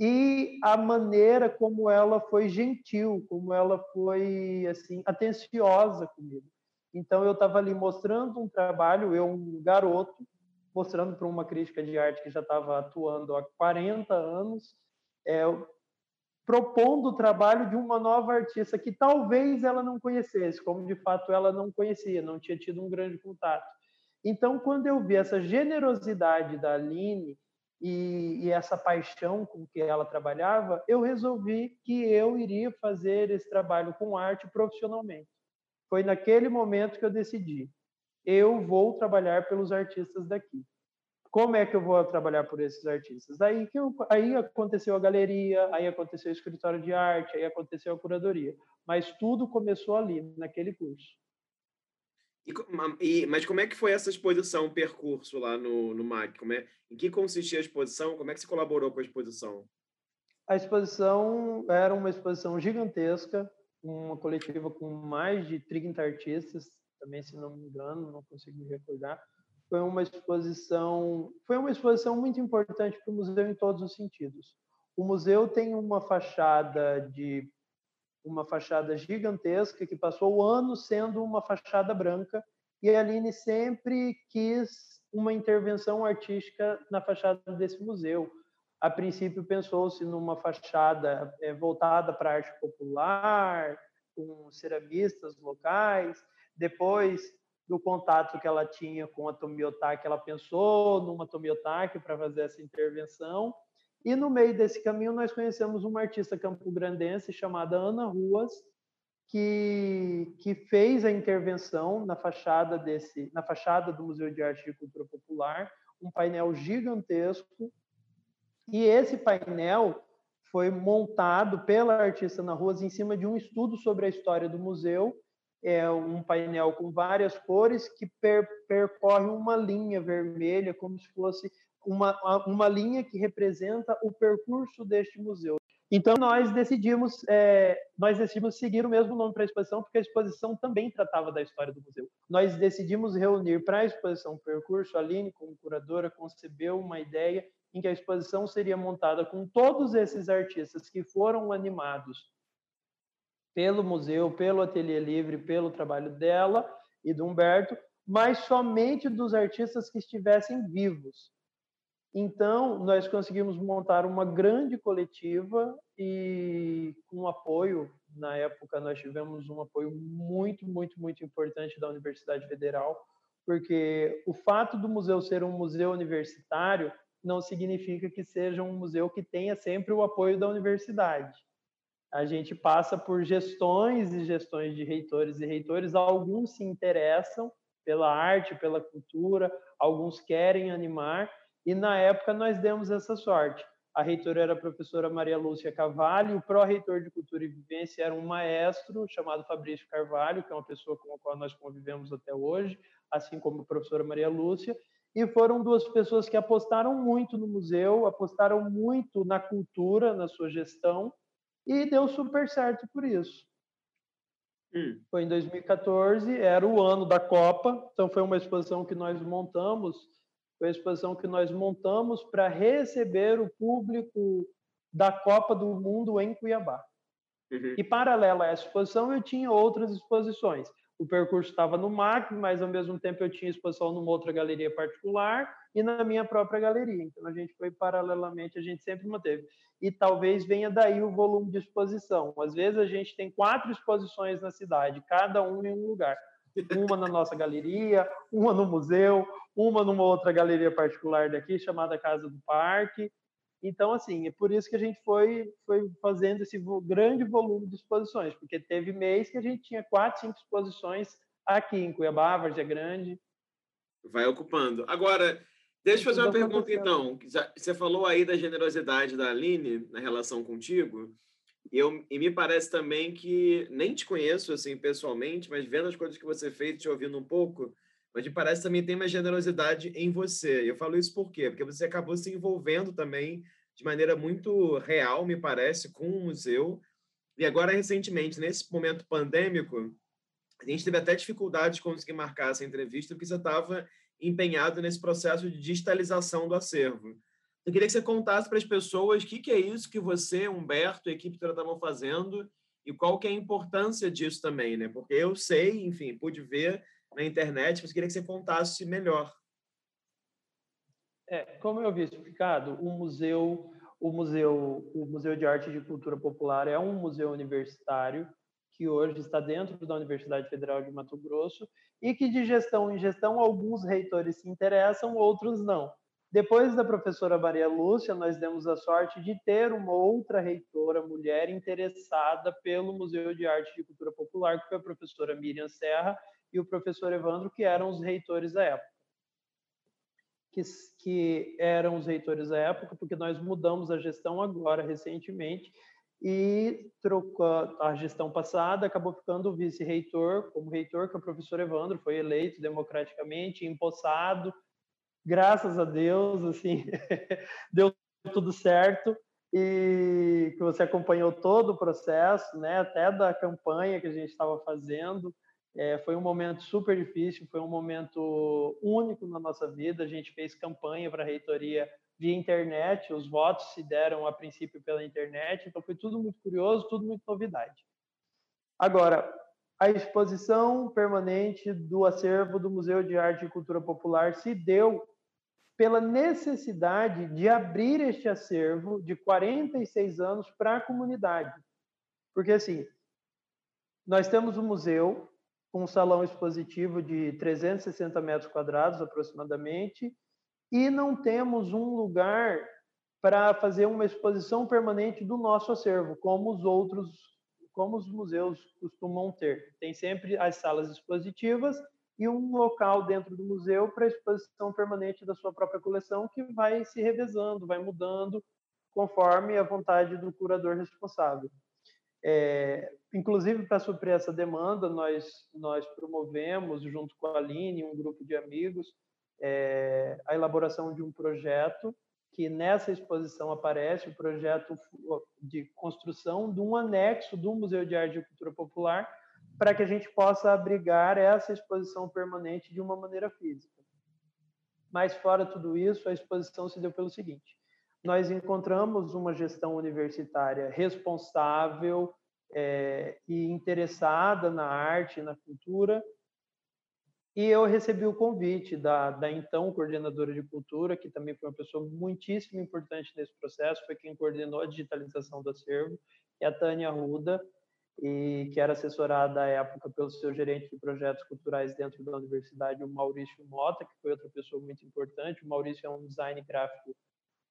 e a maneira como ela foi gentil, como ela foi assim atenciosa comigo. Então eu estava ali mostrando um trabalho, eu um garoto, mostrando para uma crítica de arte que já estava atuando há 40 anos, é, propondo o trabalho de uma nova artista que talvez ela não conhecesse, como de fato ela não conhecia, não tinha tido um grande contato. Então, quando eu vi essa generosidade da Aline e, e, essa paixão com que ela trabalhava, eu resolvi que eu iria fazer esse trabalho com arte profissionalmente. Foi naquele momento que eu decidi, eu vou trabalhar pelos artistas daqui como é que eu vou trabalhar por esses artistas? Aí que eu, aí aconteceu a galeria, aí aconteceu o escritório de arte, aí aconteceu a curadoria. Mas tudo começou ali, naquele curso. E, mas como é que foi essa exposição, o percurso lá no, no MAG? Como é, em que consistia a exposição? Como é que você colaborou com a exposição? A exposição era uma exposição gigantesca, uma coletiva com mais de 30 artistas, também se não me engano, não consigo me recordar foi uma exposição foi uma exposição muito importante para o museu em todos os sentidos. O museu tem uma fachada de uma fachada gigantesca que passou anos sendo uma fachada branca e a Aline sempre quis uma intervenção artística na fachada desse museu. A princípio pensou-se numa fachada é, voltada para a arte popular, com ceramistas locais. Depois do contato que ela tinha com a Tomiotaki, ela pensou numa Tomiotaki para fazer essa intervenção. E no meio desse caminho nós conhecemos uma artista campograndense chamada Ana Ruas, que, que fez a intervenção na fachada desse, na fachada do Museu de Arte e Cultura Popular, um painel gigantesco. E esse painel foi montado pela artista Ana Ruas em cima de um estudo sobre a história do museu é um painel com várias cores que per, percorre uma linha vermelha, como se fosse uma, uma linha que representa o percurso deste museu. Então nós decidimos é, nós decidimos seguir o mesmo nome para a exposição porque a exposição também tratava da história do museu. Nós decidimos reunir para a exposição Percurso. A Aline, como curadora, concebeu uma ideia em que a exposição seria montada com todos esses artistas que foram animados pelo museu, pelo Ateliê Livre, pelo trabalho dela e do Humberto, mas somente dos artistas que estivessem vivos. Então, nós conseguimos montar uma grande coletiva e com apoio, na época nós tivemos um apoio muito, muito, muito importante da Universidade Federal, porque o fato do museu ser um museu universitário não significa que seja um museu que tenha sempre o apoio da universidade. A gente passa por gestões e gestões de reitores e reitores, alguns se interessam pela arte, pela cultura, alguns querem animar, e na época nós demos essa sorte. A reitora era a professora Maria Lúcia Cavalho, o pró-reitor de Cultura e Vivência era um maestro chamado Fabrício Carvalho, que é uma pessoa com a qual nós convivemos até hoje, assim como a professora Maria Lúcia, e foram duas pessoas que apostaram muito no museu, apostaram muito na cultura, na sua gestão, e deu super certo por isso. Hum. Foi em 2014, era o ano da Copa, então foi uma exposição que nós montamos foi a exposição que nós montamos para receber o público da Copa do Mundo em Cuiabá. Uhum. E paralela a essa exposição, eu tinha outras exposições. O percurso estava no MAC, mas ao mesmo tempo eu tinha exposição numa outra galeria particular e na minha própria galeria. Então a gente foi paralelamente, a gente sempre manteve. E talvez venha daí o volume de exposição. Às vezes a gente tem quatro exposições na cidade, cada uma em um lugar. Uma na nossa galeria, uma no museu, uma numa outra galeria particular daqui, chamada Casa do Parque. Então, assim, é por isso que a gente foi, foi fazendo esse grande volume de exposições, porque teve mês que a gente tinha quatro, cinco exposições aqui em Cuiabá, Várzea Grande. Vai ocupando. Agora, deixa eu fazer uma pergunta, então. Você falou aí da generosidade da Aline na relação contigo, eu, e me parece também que, nem te conheço, assim, pessoalmente, mas vendo as coisas que você fez, te ouvindo um pouco, mas me parece também tem uma generosidade em você. Eu falo isso por quê? Porque você acabou se envolvendo também de maneira muito real, me parece, com o museu. E agora, recentemente, nesse momento pandêmico, a gente teve até dificuldade de conseguir marcar essa entrevista, porque você estava empenhado nesse processo de digitalização do acervo. Eu queria que você contasse para as pessoas o que, que é isso que você, Humberto e a equipe toda estavam fazendo e qual que é a importância disso também, né? Porque eu sei, enfim, pude ver na internet, mas queria que você contasse melhor. É, como eu havia explicado, o museu, o museu, o Museu de Arte e de Cultura Popular é um museu universitário que hoje está dentro da Universidade Federal de Mato Grosso e que de gestão em gestão alguns reitores se interessam, outros não. Depois da professora Maria Lúcia, nós demos a sorte de ter uma outra reitora mulher interessada pelo Museu de Arte e de Cultura Popular, que foi a professora Miriam Serra, e o professor Evandro, que eram os reitores da época. Que, que eram os reitores da época, porque nós mudamos a gestão agora, recentemente, e trocou a gestão passada, acabou ficando o vice-reitor, como reitor, que é o professor Evandro, foi eleito democraticamente, empossado, graças a Deus, assim, deu tudo certo, e que você acompanhou todo o processo, né, até da campanha que a gente estava fazendo, é, foi um momento super difícil, foi um momento único na nossa vida. A gente fez campanha para a reitoria via internet, os votos se deram a princípio pela internet, então foi tudo muito curioso, tudo muito novidade. Agora, a exposição permanente do acervo do Museu de Arte e Cultura Popular se deu pela necessidade de abrir este acervo de 46 anos para a comunidade. Porque, assim, nós temos um museu um salão expositivo de 360 metros quadrados aproximadamente, e não temos um lugar para fazer uma exposição permanente do nosso acervo, como os outros, como os museus costumam ter. Tem sempre as salas expositivas e um local dentro do museu para exposição permanente da sua própria coleção, que vai se revezando, vai mudando conforme a vontade do curador responsável. É, inclusive, para suprir essa demanda, nós, nós promovemos, junto com a Aline, um grupo de amigos, é, a elaboração de um projeto que nessa exposição aparece o projeto de construção de um anexo do Museu de Arte e Cultura Popular para que a gente possa abrigar essa exposição permanente de uma maneira física. Mas fora tudo isso, a exposição se deu pelo seguinte: nós encontramos uma gestão universitária responsável é, e interessada na arte, na cultura, e eu recebi o convite da, da então coordenadora de cultura, que também foi uma pessoa muitíssimo importante nesse processo, foi quem coordenou a digitalização do acervo, e a Tânia Ruda, e que era assessorada à época pelo seu gerente de projetos culturais dentro da universidade, o Maurício Mota, que foi outra pessoa muito importante. O Maurício é um design gráfico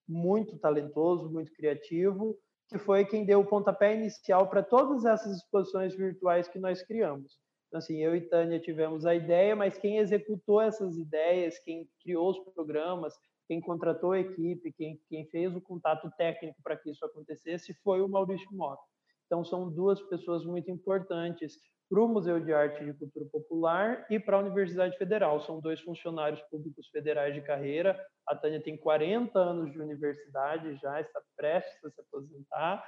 muito talentoso, muito criativo, que foi quem deu o pontapé inicial para todas essas exposições virtuais que nós criamos. Então, assim, eu e Tânia tivemos a ideia, mas quem executou essas ideias, quem criou os programas, quem contratou a equipe, quem, quem fez o contato técnico para que isso acontecesse foi o Maurício Mota. Então, são duas pessoas muito importantes para o Museu de Arte e Cultura Popular e para a Universidade Federal. São dois funcionários públicos federais de carreira. A Tânia tem 40 anos de universidade, já está prestes a se aposentar.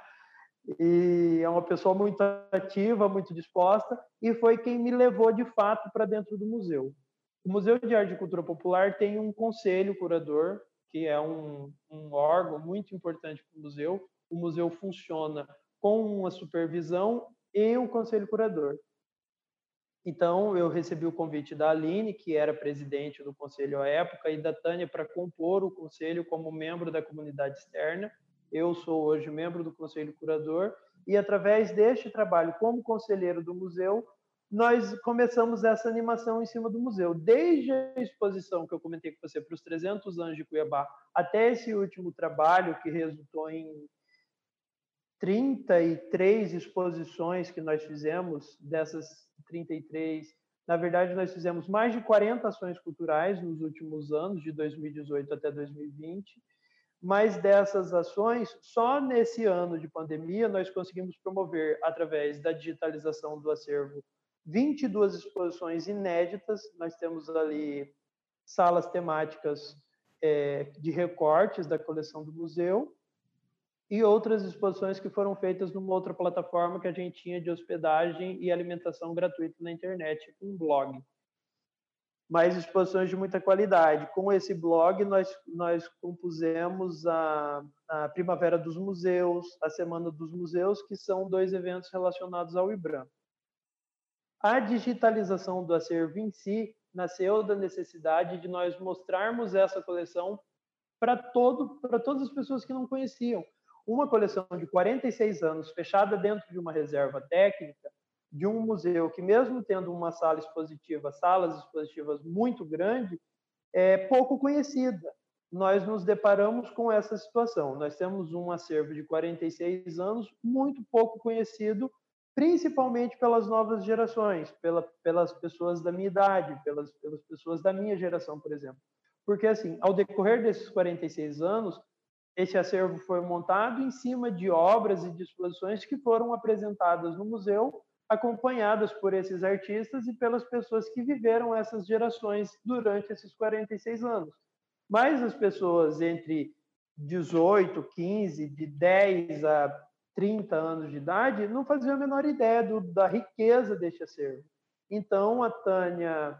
E é uma pessoa muito ativa, muito disposta, e foi quem me levou de fato para dentro do museu. O Museu de Arte e Cultura Popular tem um conselho curador, que é um, um órgão muito importante para o museu. O museu funciona com uma supervisão e um conselho curador. Então, eu recebi o convite da Aline, que era presidente do conselho à época, e da Tânia para compor o conselho como membro da comunidade externa. Eu sou hoje membro do conselho curador, e através deste trabalho como conselheiro do museu, nós começamos essa animação em cima do museu. Desde a exposição que eu comentei com você para os 300 anos de Cuiabá, até esse último trabalho que resultou em 33 exposições que nós fizemos, dessas 33, na verdade, nós fizemos mais de 40 ações culturais nos últimos anos, de 2018 até 2020. Mas dessas ações, só nesse ano de pandemia, nós conseguimos promover, através da digitalização do acervo, 22 exposições inéditas. Nós temos ali salas temáticas é, de recortes da coleção do museu e outras exposições que foram feitas numa outra plataforma que a gente tinha de hospedagem e alimentação gratuita na internet, um blog. Mas exposições de muita qualidade. Com esse blog, nós, nós compusemos a, a Primavera dos Museus, a Semana dos Museus, que são dois eventos relacionados ao IBRAM. A digitalização do acervo em si nasceu da necessidade de nós mostrarmos essa coleção para todo, para todas as pessoas que não conheciam uma coleção de 46 anos fechada dentro de uma reserva técnica de um museu que, mesmo tendo uma sala expositiva, salas expositivas muito grande, é pouco conhecida. Nós nos deparamos com essa situação. Nós temos um acervo de 46 anos muito pouco conhecido, principalmente pelas novas gerações, pela, pelas pessoas da minha idade, pelas, pelas pessoas da minha geração, por exemplo. Porque, assim, ao decorrer desses 46 anos, esse acervo foi montado em cima de obras e disposições que foram apresentadas no museu, acompanhadas por esses artistas e pelas pessoas que viveram essas gerações durante esses 46 anos. Mas as pessoas entre 18, 15, de 10 a 30 anos de idade não faziam a menor ideia do, da riqueza deste acervo. Então, a Tânia,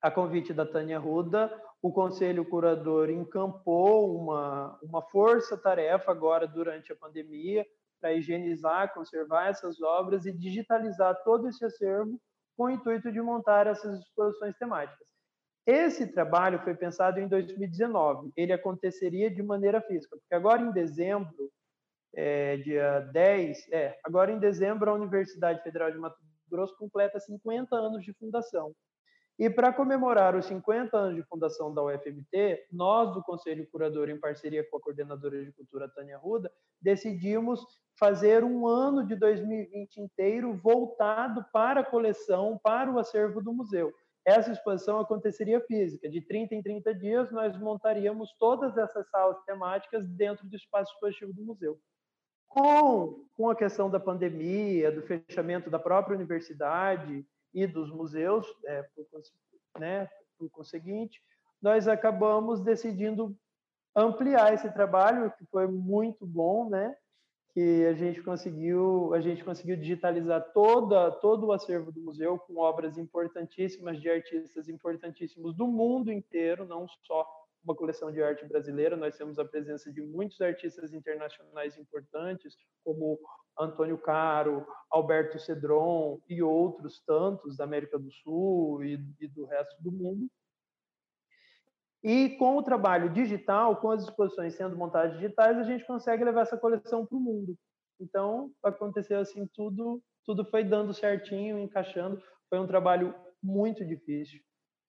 a convite da Tânia Ruda, o Conselho Curador encampou uma, uma força-tarefa agora durante a pandemia para higienizar, conservar essas obras e digitalizar todo esse acervo com o intuito de montar essas exposições temáticas. Esse trabalho foi pensado em 2019. Ele aconteceria de maneira física, porque agora em dezembro, é, dia 10, é, agora em dezembro a Universidade Federal de Mato Grosso completa 50 anos de fundação. E para comemorar os 50 anos de fundação da UFMT, nós do Conselho Curador, em parceria com a coordenadora de cultura Tânia Ruda, decidimos fazer um ano de 2020 inteiro voltado para a coleção, para o acervo do museu. Essa exposição aconteceria física, de 30 em 30 dias nós montaríamos todas essas salas temáticas dentro do espaço expositivo do museu. Com, com a questão da pandemia, do fechamento da própria universidade, e dos museus, é, por, né, por conseguinte, nós acabamos decidindo ampliar esse trabalho, que foi muito bom, né? Que a gente conseguiu, a gente conseguiu digitalizar toda todo o acervo do museu com obras importantíssimas de artistas importantíssimos do mundo inteiro, não só uma coleção de arte brasileira. Nós temos a presença de muitos artistas internacionais importantes, como Antônio Caro, Alberto Cedron e outros tantos da América do Sul e, e do resto do mundo. E com o trabalho digital, com as exposições sendo montadas digitais, a gente consegue levar essa coleção para o mundo. Então, aconteceu assim tudo, tudo foi dando certinho, encaixando. Foi um trabalho muito difícil.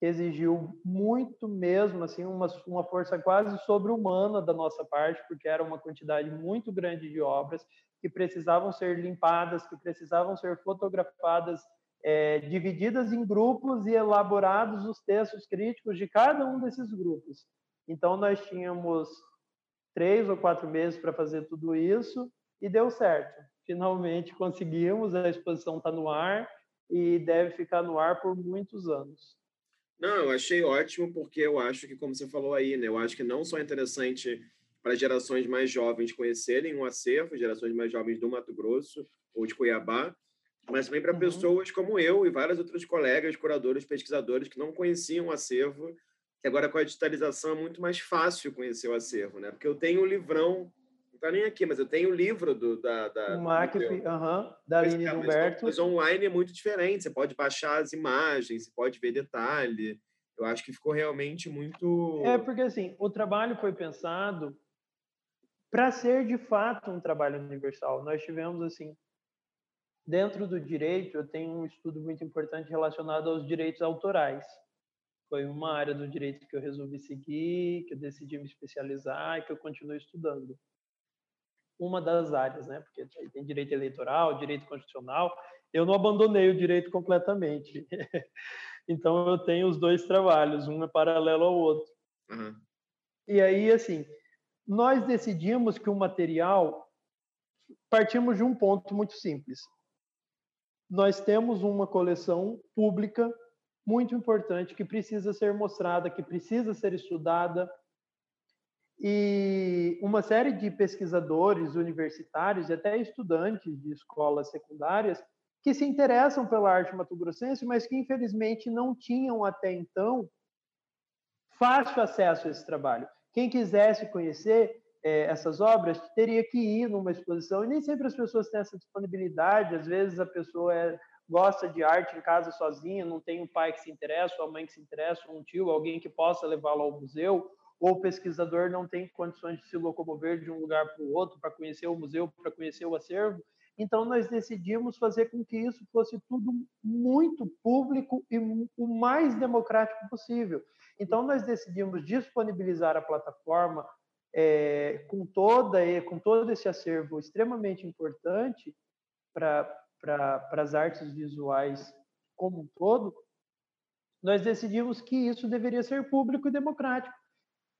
Exigiu muito mesmo, assim, uma, uma força quase sobre-humana da nossa parte, porque era uma quantidade muito grande de obras que precisavam ser limpadas, que precisavam ser fotografadas, é, divididas em grupos e elaborados os textos críticos de cada um desses grupos. Então, nós tínhamos três ou quatro meses para fazer tudo isso e deu certo. Finalmente conseguimos, a exposição está no ar e deve ficar no ar por muitos anos. Não, eu achei ótimo porque eu acho que, como você falou aí, né, eu acho que não só é interessante para gerações mais jovens conhecerem um acervo, gerações mais jovens do Mato Grosso ou de Cuiabá, mas também para uhum. pessoas como eu e vários outros colegas, curadores, pesquisadores que não conheciam o acervo, que agora com a digitalização é muito mais fácil conhecer o acervo, né? Porque eu tenho o livrão, está nem aqui, mas eu tenho o livro do, da... da o MAC, uhum, da Aline é, Humberto. Mas online é muito diferente, você pode baixar as imagens, você pode ver detalhe. Eu acho que ficou realmente muito... É, porque assim, o trabalho foi pensado para ser de fato um trabalho universal. Nós tivemos assim, dentro do direito, eu tenho um estudo muito importante relacionado aos direitos autorais. Foi uma área do direito que eu resolvi seguir, que eu decidi me especializar e que eu continuo estudando. Uma das áreas, né? Porque tem direito eleitoral, direito constitucional. Eu não abandonei o direito completamente. então eu tenho os dois trabalhos, um é paralelo ao outro. Uhum. E aí, assim, nós decidimos que o material partimos de um ponto muito simples. Nós temos uma coleção pública muito importante que precisa ser mostrada, que precisa ser estudada. E uma série de pesquisadores universitários e até estudantes de escolas secundárias que se interessam pela arte mato-grossense, mas que infelizmente não tinham até então fácil acesso a esse trabalho. Quem quisesse conhecer é, essas obras teria que ir numa exposição, e nem sempre as pessoas têm essa disponibilidade, às vezes a pessoa é, gosta de arte em casa sozinha, não tem um pai que se interessa, ou a mãe que se interessa, um tio, alguém que possa levá-lo ao museu, ou o pesquisador não tem condições de se locomover de um lugar para o outro para conhecer o museu, para conhecer o acervo. Então, nós decidimos fazer com que isso fosse tudo muito público e o mais democrático possível. Então, nós decidimos disponibilizar a plataforma é, com, toda, com todo esse acervo extremamente importante para as artes visuais como um todo, nós decidimos que isso deveria ser público e democrático.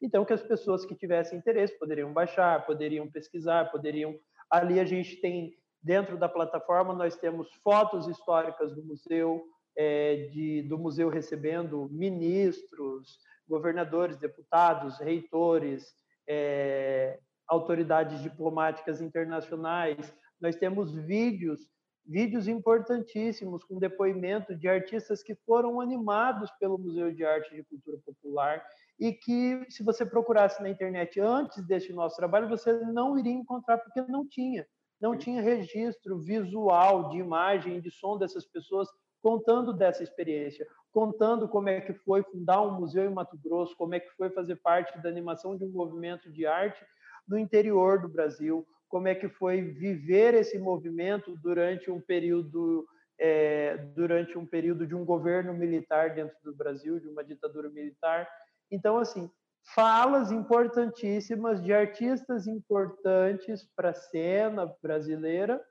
Então, que as pessoas que tivessem interesse poderiam baixar, poderiam pesquisar, poderiam. Ali a gente tem, dentro da plataforma, nós temos fotos históricas do museu, é, de, do museu recebendo ministros, governadores, deputados, reitores, é, autoridades diplomáticas internacionais. Nós temos vídeos, vídeos importantíssimos com depoimento de artistas que foram animados pelo Museu de Arte e Cultura Popular e que, se você procurasse na internet antes deste nosso trabalho, você não iria encontrar porque não tinha. Não tinha registro visual de imagem, de som dessas pessoas contando dessa experiência, contando como é que foi fundar um museu em Mato Grosso, como é que foi fazer parte da animação de um movimento de arte no interior do Brasil, como é que foi viver esse movimento durante um período é, durante um período de um governo militar dentro do Brasil, de uma ditadura militar. Então, assim, falas importantíssimas de artistas importantes para a cena brasileira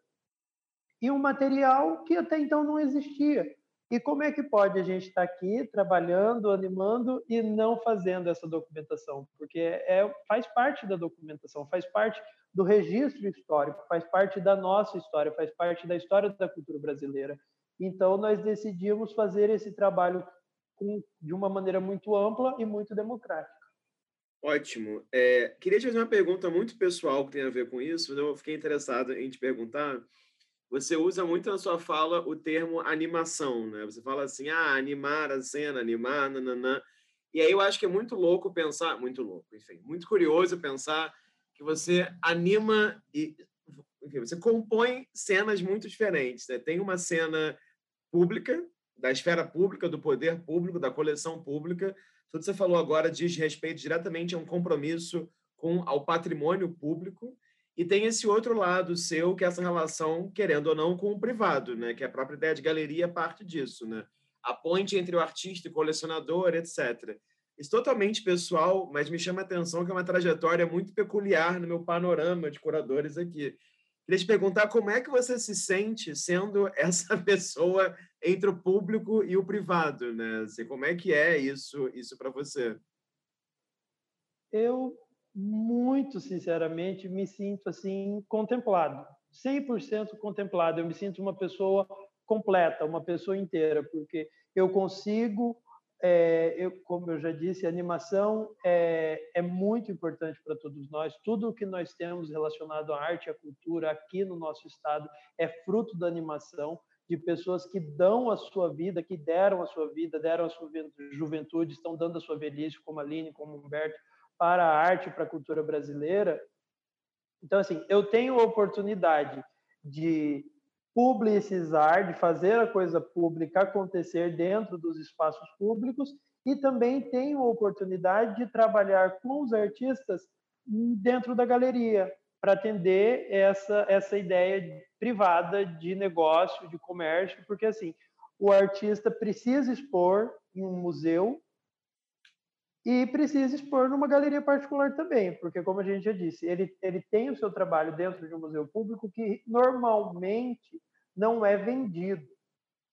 e um material que até então não existia. E como é que pode a gente estar aqui trabalhando, animando e não fazendo essa documentação? Porque é, faz parte da documentação, faz parte do registro histórico, faz parte da nossa história, faz parte da história da cultura brasileira. Então, nós decidimos fazer esse trabalho de uma maneira muito ampla e muito democrática. Ótimo. É, queria te fazer uma pergunta muito pessoal que tem a ver com isso, eu fiquei interessado em te perguntar você usa muito na sua fala o termo animação, né? Você fala assim, ah, animar a cena, animar, nananã. E aí eu acho que é muito louco pensar, muito louco, enfim, muito curioso pensar que você anima e enfim, você compõe cenas muito diferentes. Né? Tem uma cena pública, da esfera pública, do poder público, da coleção pública. Tudo que você falou agora diz respeito diretamente a um compromisso com ao patrimônio público e tem esse outro lado seu, que é essa relação, querendo ou não, com o privado, né? Que a própria ideia de galeria é parte disso, né? a ponte entre o artista e o colecionador, etc. Isso totalmente pessoal, mas me chama a atenção que é uma trajetória muito peculiar no meu panorama de curadores aqui. Queria te perguntar como é que você se sente sendo essa pessoa entre o público e o privado, né? Assim, como é que é isso, isso para você? Eu muito sinceramente me sinto assim contemplado, 100% contemplado. Eu me sinto uma pessoa completa, uma pessoa inteira, porque eu consigo é, eu, como eu já disse, a animação é, é muito importante para todos nós. Tudo o que nós temos relacionado à arte à cultura aqui no nosso estado é fruto da animação, de pessoas que dão a sua vida, que deram a sua vida, deram a sua juventude, estão dando a sua velhice, como a Aline, como Humberto, para a arte, para a cultura brasileira. Então, assim, eu tenho a oportunidade de publicizar, de fazer a coisa pública acontecer dentro dos espaços públicos e também tenho a oportunidade de trabalhar com os artistas dentro da galeria para atender essa essa ideia privada de negócio, de comércio, porque assim, o artista precisa expor em um museu e precisa expor numa galeria particular também, porque como a gente já disse, ele, ele tem o seu trabalho dentro de um museu público que normalmente não é vendido.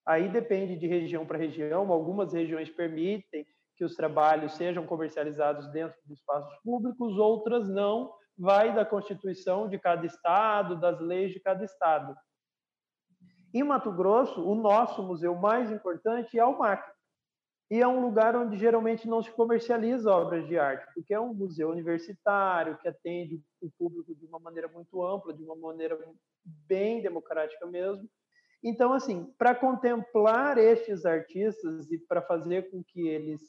Aí depende de região para região, algumas regiões permitem que os trabalhos sejam comercializados dentro de espaços públicos, outras não, vai da constituição de cada estado, das leis de cada estado. Em Mato Grosso, o nosso museu mais importante é o MAC, e é um lugar onde geralmente não se comercializa obras de arte, porque é um museu universitário que atende o público de uma maneira muito ampla, de uma maneira bem democrática mesmo. Então, assim, para contemplar estes artistas e para fazer com que eles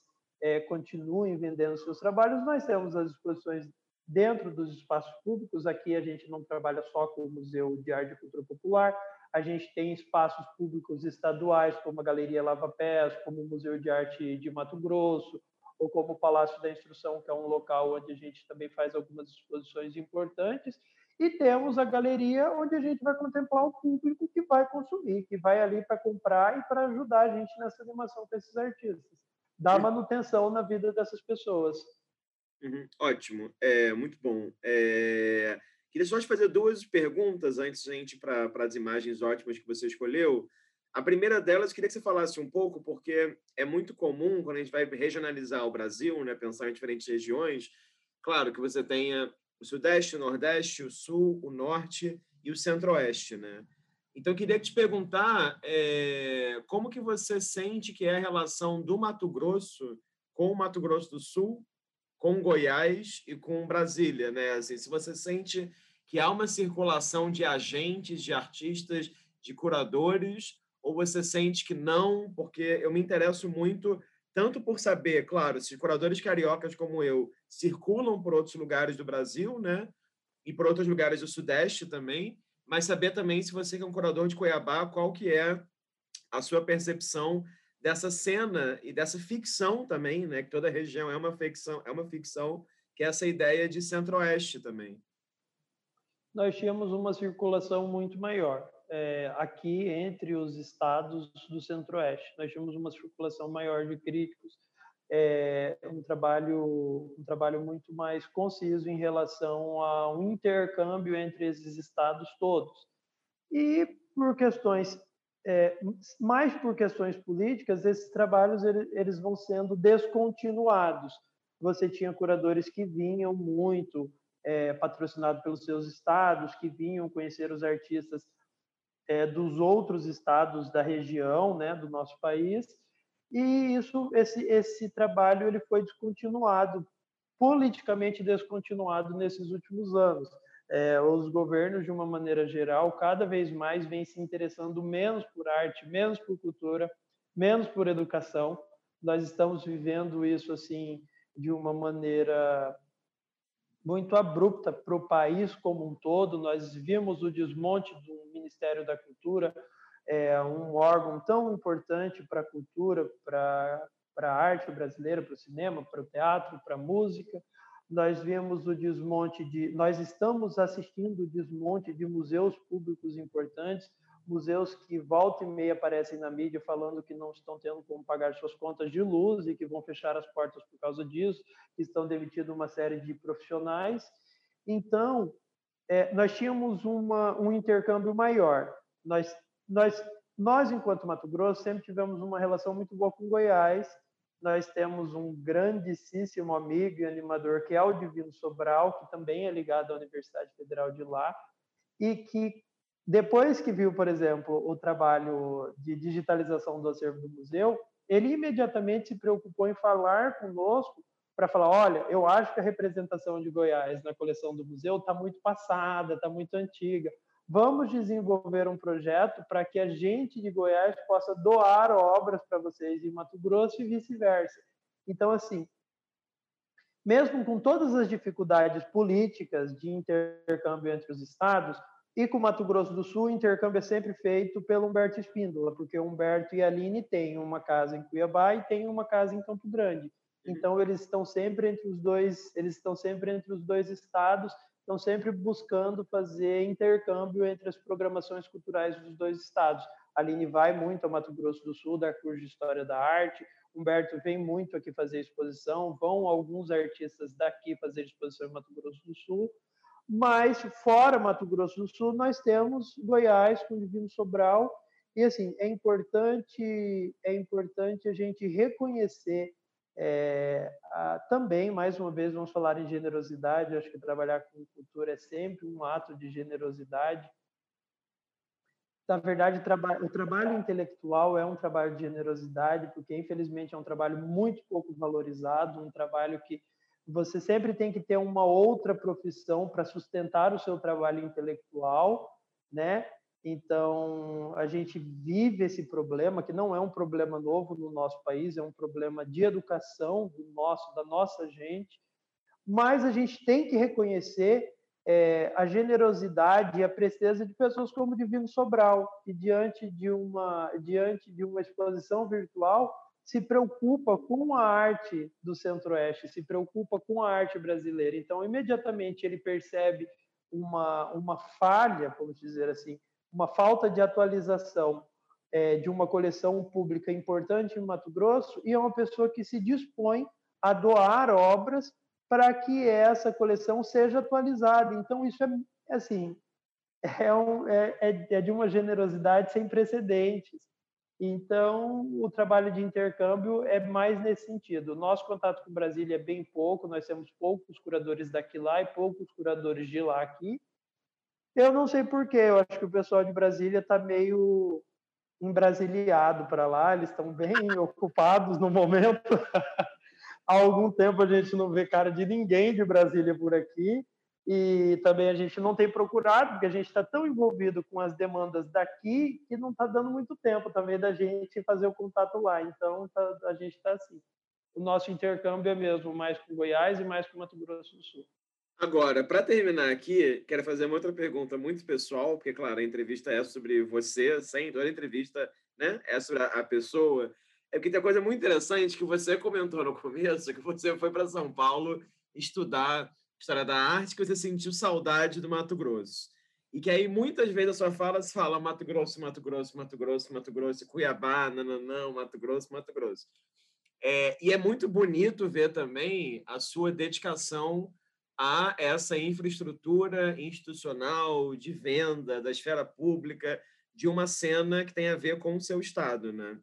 é, continuem vendendo seus trabalhos, nós temos as exposições dentro dos espaços públicos. Aqui a gente não trabalha só com o Museu de Arte e Cultura Popular, a gente tem espaços públicos estaduais, como a Galeria Lava Pés, como o Museu de Arte de Mato Grosso, ou como o Palácio da Instrução, que é um local onde a gente também faz algumas exposições importantes. E temos a galeria, onde a gente vai contemplar o público que vai consumir, que vai ali para comprar e para ajudar a gente nessa animação com esses artistas. Dar manutenção na vida dessas pessoas. Uhum, ótimo, é muito bom. É... Queria só te fazer duas perguntas antes a gente para as imagens ótimas que você escolheu. A primeira delas, queria que você falasse um pouco, porque é muito comum, quando a gente vai regionalizar o Brasil, né, pensar em diferentes regiões, claro que você tenha o Sudeste, o Nordeste, o Sul, o Norte e o Centro-Oeste, né? Então, queria te perguntar é, como que você sente que é a relação do Mato Grosso com o Mato Grosso do Sul com Goiás e com Brasília, né? Assim, se você sente que há uma circulação de agentes, de artistas, de curadores, ou você sente que não, porque eu me interesso muito tanto por saber, claro, se curadores cariocas como eu circulam por outros lugares do Brasil, né? E por outros lugares do Sudeste também, mas saber também se você que é um curador de Cuiabá, qual que é a sua percepção dessa cena e dessa ficção também, né? Que toda região é uma ficção, é uma ficção que é essa ideia de Centro-Oeste também. Nós tínhamos uma circulação muito maior é, aqui entre os estados do Centro-Oeste. Nós tínhamos uma circulação maior de críticos, é, um trabalho um trabalho muito mais conciso em relação a um intercâmbio entre esses estados todos. E por questões é, mais por questões políticas, esses trabalhos eles vão sendo descontinuados. Você tinha curadores que vinham muito é, patrocinados pelos seus estados, que vinham conhecer os artistas é, dos outros estados da região, né, do nosso país, e isso, esse, esse trabalho ele foi descontinuado, politicamente descontinuado nesses últimos anos é, os governos, de uma maneira geral, cada vez mais vêm se interessando menos por arte, menos por cultura, menos por educação. Nós estamos vivendo isso assim de uma maneira muito abrupta para o país como um todo. Nós vimos o desmonte do Ministério da Cultura, é um órgão tão importante para a cultura, para a arte brasileira, para o cinema, para o teatro, para a música, nós vemos o desmonte de, nós estamos assistindo o desmonte de museus públicos importantes, museus que volta e meia aparecem na mídia falando que não estão tendo como pagar suas contas de luz e que vão fechar as portas por causa disso, que estão demitindo uma série de profissionais. Então, é, nós tínhamos uma, um intercâmbio maior. Nós, nós, nós, enquanto Mato Grosso, sempre tivemos uma relação muito boa com Goiás. Nós temos um grandíssimo amigo e animador que é o Divino Sobral, que também é ligado à Universidade Federal de lá, e que depois que viu, por exemplo, o trabalho de digitalização do acervo do museu, ele imediatamente se preocupou em falar conosco para falar, olha, eu acho que a representação de Goiás na coleção do museu está muito passada, está muito antiga. Vamos desenvolver um projeto para que a gente de Goiás possa doar obras para vocês em Mato Grosso e vice-versa. Então, assim, mesmo com todas as dificuldades políticas de intercâmbio entre os estados, e com Mato Grosso do Sul, o intercâmbio é sempre feito pelo Humberto Espíndola, porque o Humberto e a Aline têm uma casa em Cuiabá e têm uma casa em Campo Grande. Uhum. Então eles estão sempre entre os dois, eles estão sempre entre os dois estados, estão sempre buscando fazer intercâmbio entre as programações culturais dos dois estados. A Aline vai muito ao Mato Grosso do Sul dar curso de História da Arte, Humberto vem muito aqui fazer exposição, vão alguns artistas daqui fazer exposição em Mato Grosso do Sul, mas fora Mato Grosso do Sul nós temos Goiás com o Divino Sobral. E assim é importante é importante a gente reconhecer é, a, também mais uma vez vamos falar em generosidade acho que trabalhar com cultura é sempre um ato de generosidade na verdade traba o trabalho intelectual é um trabalho de generosidade porque infelizmente é um trabalho muito pouco valorizado um trabalho que você sempre tem que ter uma outra profissão para sustentar o seu trabalho intelectual, né? Então, a gente vive esse problema, que não é um problema novo no nosso país, é um problema de educação do nosso, da nossa gente, mas a gente tem que reconhecer é, a generosidade e a presteza de pessoas como o Divino Sobral, que diante de uma, diante de uma exposição virtual se preocupa com a arte do Centro-Oeste, se preocupa com a arte brasileira. Então, imediatamente ele percebe uma, uma falha, vamos dizer assim, uma falta de atualização é, de uma coleção pública importante em Mato Grosso e é uma pessoa que se dispõe a doar obras para que essa coleção seja atualizada. Então, isso é assim, é, um, é, é, é de uma generosidade sem precedentes. Então, o trabalho de intercâmbio é mais nesse sentido. Nosso contato com Brasília é bem pouco, nós temos poucos curadores daqui lá e poucos curadores de lá aqui. Eu não sei porquê, eu acho que o pessoal de Brasília está meio embrasiliado para lá, eles estão bem ocupados no momento. Há algum tempo a gente não vê cara de ninguém de Brasília por aqui e também a gente não tem procurado, porque a gente está tão envolvido com as demandas daqui que não está dando muito tempo também da gente fazer o contato lá. Então, tá, a gente está assim. O nosso intercâmbio é mesmo mais com Goiás e mais com Mato Grosso do Sul. Agora, para terminar aqui, quero fazer uma outra pergunta muito pessoal, porque, claro, a entrevista é sobre você, sem toda entrevista né, é sobre a pessoa. É porque tem uma coisa muito interessante que você comentou no começo, que você foi para São Paulo estudar história da arte que você sentiu saudade do Mato Grosso. E que aí muitas vezes a sua fala se fala Mato Grosso, Mato Grosso, Mato Grosso, Mato Grosso, Cuiabá, não, Mato Grosso, Mato Grosso. É, e é muito bonito ver também a sua dedicação a essa infraestrutura institucional de venda da esfera pública de uma cena que tem a ver com o seu estado, né?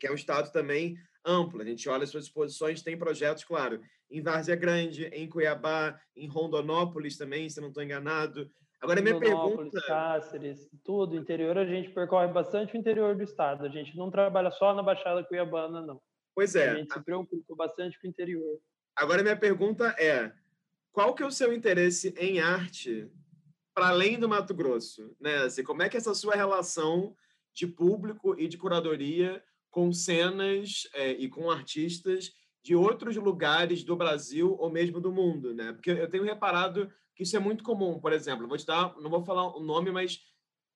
Que é um estado também amplo. A gente olha as suas exposições, tem projetos, claro, em Várzea Grande, em Cuiabá, em Rondonópolis também, se não estou enganado. Agora, minha pergunta... Cáceres, tudo, interior, a gente percorre bastante o interior do estado. A gente não trabalha só na Baixada Cuiabana, não. Pois é. A gente se preocupa bastante com o interior. Agora, minha pergunta é, qual que é o seu interesse em arte para além do Mato Grosso? Né? Assim, como é que é essa sua relação de público e de curadoria com cenas é, e com artistas de outros lugares do Brasil ou mesmo do mundo, né? Porque eu tenho reparado que isso é muito comum. Por exemplo, vou te dar, não vou falar o nome, mas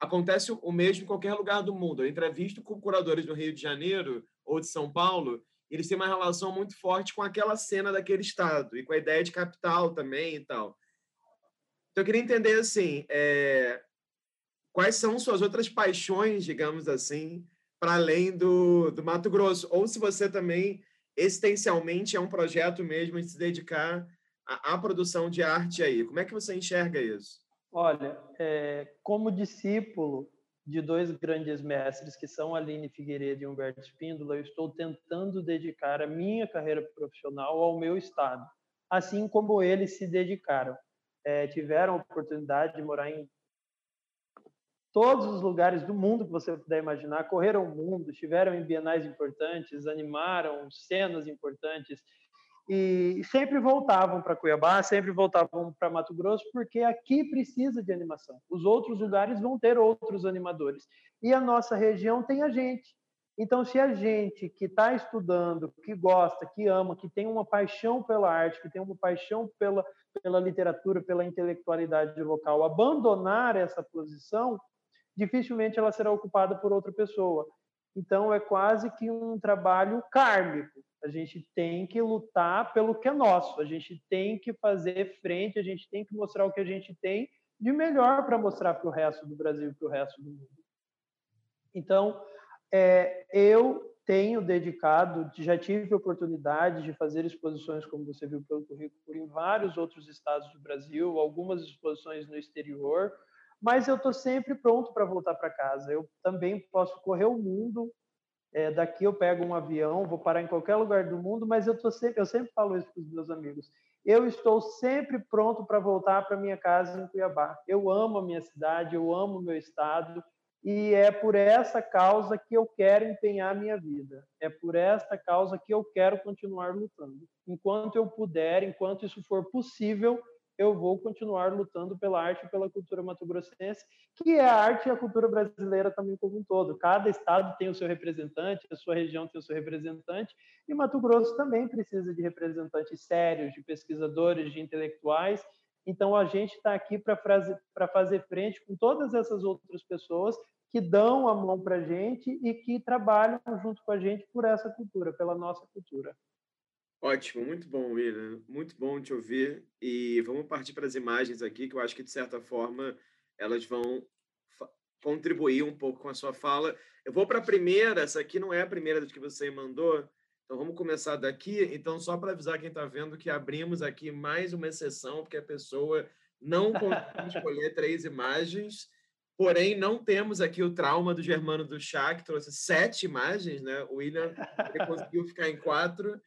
acontece o mesmo em qualquer lugar do mundo. Eu entrevisto com curadores do Rio de Janeiro ou de São Paulo, eles têm uma relação muito forte com aquela cena daquele estado e com a ideia de capital também e tal. Então, eu queria entender assim, é, quais são suas outras paixões, digamos assim, para além do, do Mato Grosso? Ou se você também, existencialmente, é um projeto mesmo de se dedicar à, à produção de arte aí. Como é que você enxerga isso? Olha, é, como discípulo de dois grandes mestres, que são Aline Figueiredo e Humberto Espíndola, eu estou tentando dedicar a minha carreira profissional ao meu estado, assim como eles se dedicaram. É, tiveram a oportunidade de morar em todos os lugares do mundo que você puder imaginar, correram o mundo, estiveram em bienais importantes, animaram cenas importantes e sempre voltavam para Cuiabá, sempre voltavam para Mato Grosso, porque aqui precisa de animação. Os outros lugares vão ter outros animadores e a nossa região tem a gente. Então, se a gente que está estudando, que gosta, que ama, que tem uma paixão pela arte, que tem uma paixão pela, pela literatura, pela intelectualidade local, abandonar essa posição, dificilmente ela será ocupada por outra pessoa. Então, é quase que um trabalho kármico. A gente tem que lutar pelo que é nosso, a gente tem que fazer frente, a gente tem que mostrar o que a gente tem de melhor para mostrar para o resto do Brasil para o resto do mundo. Então, é, eu tenho dedicado, já tive oportunidade de fazer exposições, como você viu pelo currículo, em vários outros estados do Brasil, algumas exposições no exterior, mas eu estou sempre pronto para voltar para casa. Eu também posso correr o mundo. É, daqui eu pego um avião, vou parar em qualquer lugar do mundo, mas eu tô sempre, eu sempre falo isso para os meus amigos. Eu estou sempre pronto para voltar para minha casa em Cuiabá. Eu amo a minha cidade, eu amo o meu estado e é por essa causa que eu quero empenhar minha vida. É por esta causa que eu quero continuar lutando. Enquanto eu puder, enquanto isso for possível, eu vou continuar lutando pela arte e pela cultura mato-grossense, que é a arte e a cultura brasileira também como um todo. Cada estado tem o seu representante, a sua região tem o seu representante, e Mato Grosso também precisa de representantes sérios, de pesquisadores, de intelectuais. Então, a gente está aqui para fazer frente com todas essas outras pessoas que dão a mão para a gente e que trabalham junto com a gente por essa cultura, pela nossa cultura. Ótimo, muito bom, William. Muito bom te ouvir. E vamos partir para as imagens aqui, que eu acho que, de certa forma, elas vão contribuir um pouco com a sua fala. Eu vou para a primeira, essa aqui não é a primeira que você mandou, então vamos começar daqui. Então, só para avisar quem está vendo que abrimos aqui mais uma exceção, porque a pessoa não conseguiu escolher três imagens. Porém, não temos aqui o trauma do Germano do Chá, que trouxe sete imagens, né? O William ele conseguiu ficar em quatro.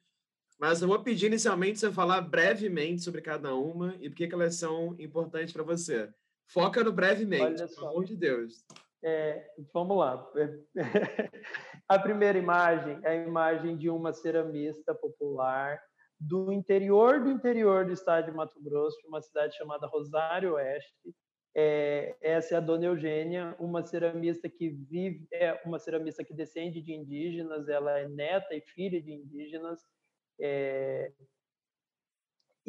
Mas eu vou pedir inicialmente você falar brevemente sobre cada uma e por que elas são importantes para você. Foca no brevemente, pelo amor de Deus. É, vamos lá. A primeira imagem é a imagem de uma ceramista popular do interior do interior do estado de Mato Grosso, uma cidade chamada Rosário Oeste. É, essa é a Dona Eugênia, uma ceramista que vive, é uma ceramista que descende de indígenas, ela é neta e filha de indígenas é...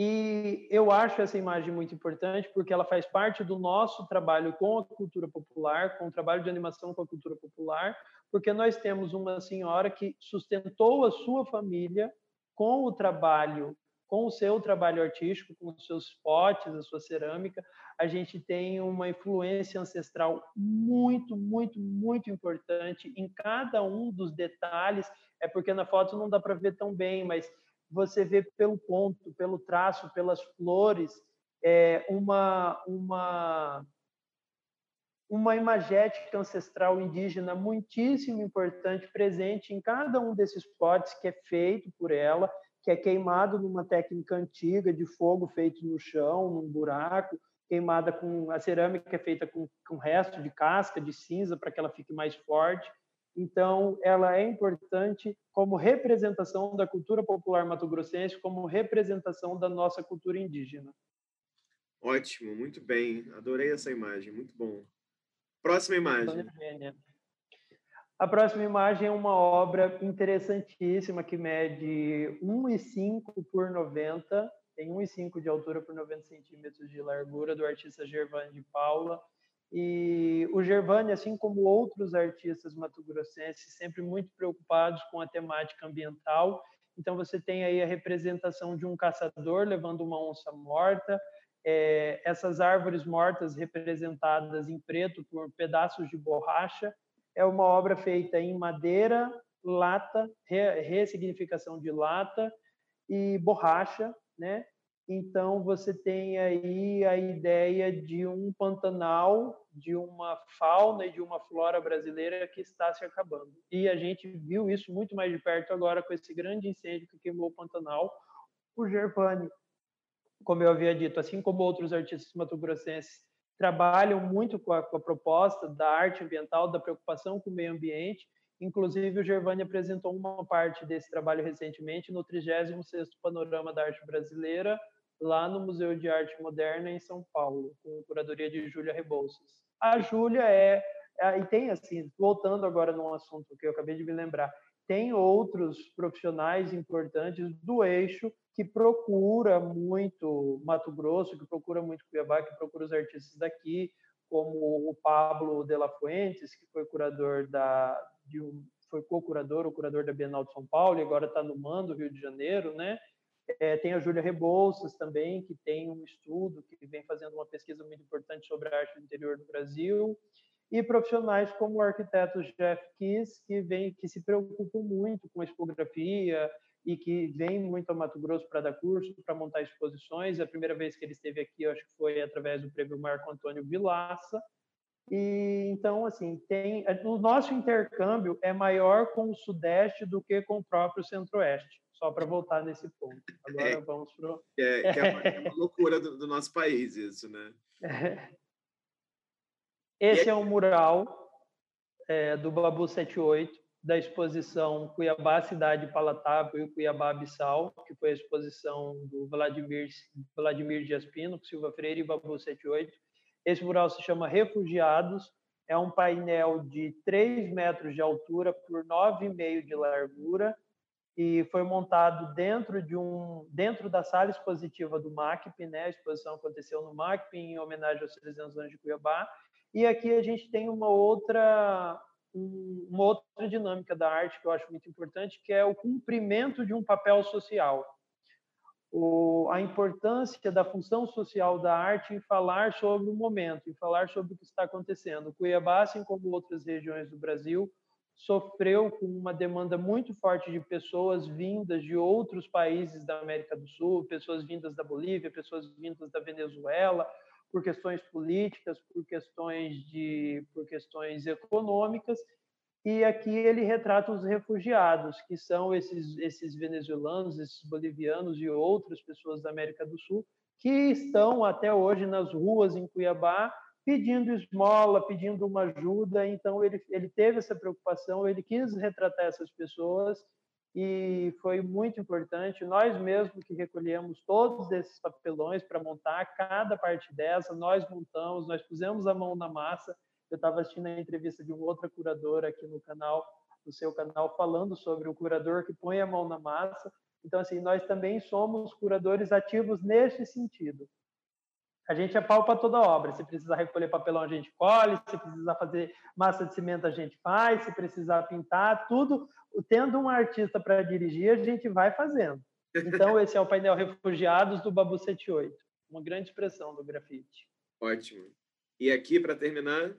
E eu acho essa imagem muito importante porque ela faz parte do nosso trabalho com a cultura popular, com o trabalho de animação com a cultura popular, porque nós temos uma senhora que sustentou a sua família com o trabalho, com o seu trabalho artístico, com os seus potes, a sua cerâmica. A gente tem uma influência ancestral muito, muito, muito importante em cada um dos detalhes. É porque na foto não dá para ver tão bem, mas você vê pelo ponto, pelo traço, pelas flores, é, uma, uma, uma imagética ancestral indígena muitíssimo importante, presente em cada um desses potes que é feito por ela, que é queimado numa técnica antiga de fogo feito no chão, num buraco, queimada com a cerâmica é feita com, com resto de casca, de cinza, para que ela fique mais forte. Então, ela é importante como representação da cultura popular mato-grossense, como representação da nossa cultura indígena. Ótimo, muito bem. Adorei essa imagem, muito bom. Próxima imagem. A próxima imagem é uma obra interessantíssima que mede 1,5 por 90, tem 1,5 de altura por 90 centímetros de largura, do artista Gervane de Paula. E o Gervani, assim como outros artistas mato-grossenses, sempre muito preocupados com a temática ambiental. Então, você tem aí a representação de um caçador levando uma onça morta, é, essas árvores mortas representadas em preto por pedaços de borracha. É uma obra feita em madeira, lata, re, ressignificação de lata e borracha, né? Então você tem aí a ideia de um Pantanal, de uma fauna e de uma flora brasileira que está se acabando. E a gente viu isso muito mais de perto agora com esse grande incêndio que queimou o Pantanal, o Gervani. Como eu havia dito, assim como outros artistas mato-grossenses trabalham muito com a, com a proposta da arte ambiental, da preocupação com o meio ambiente, Inclusive, o Gervani apresentou uma parte desse trabalho recentemente no 36º Panorama da Arte Brasileira, lá no Museu de Arte Moderna, em São Paulo, com curadoria de Júlia Rebouças. A Júlia é, é... E tem, assim, voltando agora num assunto que eu acabei de me lembrar, tem outros profissionais importantes do eixo que procura muito Mato Grosso, que procura muito Cuiabá, que procura os artistas daqui, como o Pablo de la Fuentes, que foi curador da, de um, foi co-curador, o curador da Bienal de São Paulo, e agora está no Mando, Rio de Janeiro, né? É, tem a Júlia Rebouças também, que tem um estudo, que vem fazendo uma pesquisa muito importante sobre a arte do interior do Brasil, e profissionais como o arquiteto Jeff Kiss, que vem, que se preocupam muito com a expografia e que vem muito ao Mato Grosso para dar curso, para montar exposições. A primeira vez que ele esteve aqui, acho que foi através do prêmio Marco Antônio Vilaça, e então, assim, tem o nosso intercâmbio é maior com o Sudeste do que com o próprio Centro-Oeste. Só para voltar nesse ponto. Agora é, vamos para é, é, uma, é uma loucura do, do, nosso país isso, né? Esse é um mural é, do Babu 78 da exposição Cuiabá Cidade Palatável e Cuiabá Abissal, que foi a exposição do Vladimir Vladimir Dias Pino, Silva Freire e Babu 78 esse mural se chama Refugiados, é um painel de 3 metros de altura por 9,5 de largura e foi montado dentro de um dentro da sala expositiva do MACP, né? A exposição aconteceu no MACP em homenagem aos 300 anos de Cuiabá. E aqui a gente tem uma outra uma outra dinâmica da arte que eu acho muito importante, que é o cumprimento de um papel social o, a importância da função social da arte em falar sobre o momento, em falar sobre o que está acontecendo. Cuiabá, assim como outras regiões do Brasil, sofreu com uma demanda muito forte de pessoas vindas de outros países da América do Sul, pessoas vindas da Bolívia, pessoas vindas da Venezuela, por questões políticas, por questões de, por questões econômicas, e aqui ele retrata os refugiados, que são esses, esses venezuelanos, esses bolivianos e outras pessoas da América do Sul, que estão até hoje nas ruas em Cuiabá pedindo esmola, pedindo uma ajuda. Então, ele, ele teve essa preocupação, ele quis retratar essas pessoas e foi muito importante. Nós mesmos que recolhemos todos esses papelões para montar cada parte dessa, nós montamos, nós pusemos a mão na massa eu estava assistindo a entrevista de uma outra curadora aqui no canal, no seu canal, falando sobre o curador que põe a mão na massa. Então, assim, nós também somos curadores ativos nesse sentido. A gente apalpa toda a obra. Se precisar recolher papelão, a gente colhe. Se precisar fazer massa de cimento, a gente faz. Se precisar pintar, tudo. Tendo um artista para dirigir, a gente vai fazendo. Então, esse é o painel Refugiados do Babu 78. Uma grande expressão do grafite. Ótimo. E aqui, para terminar,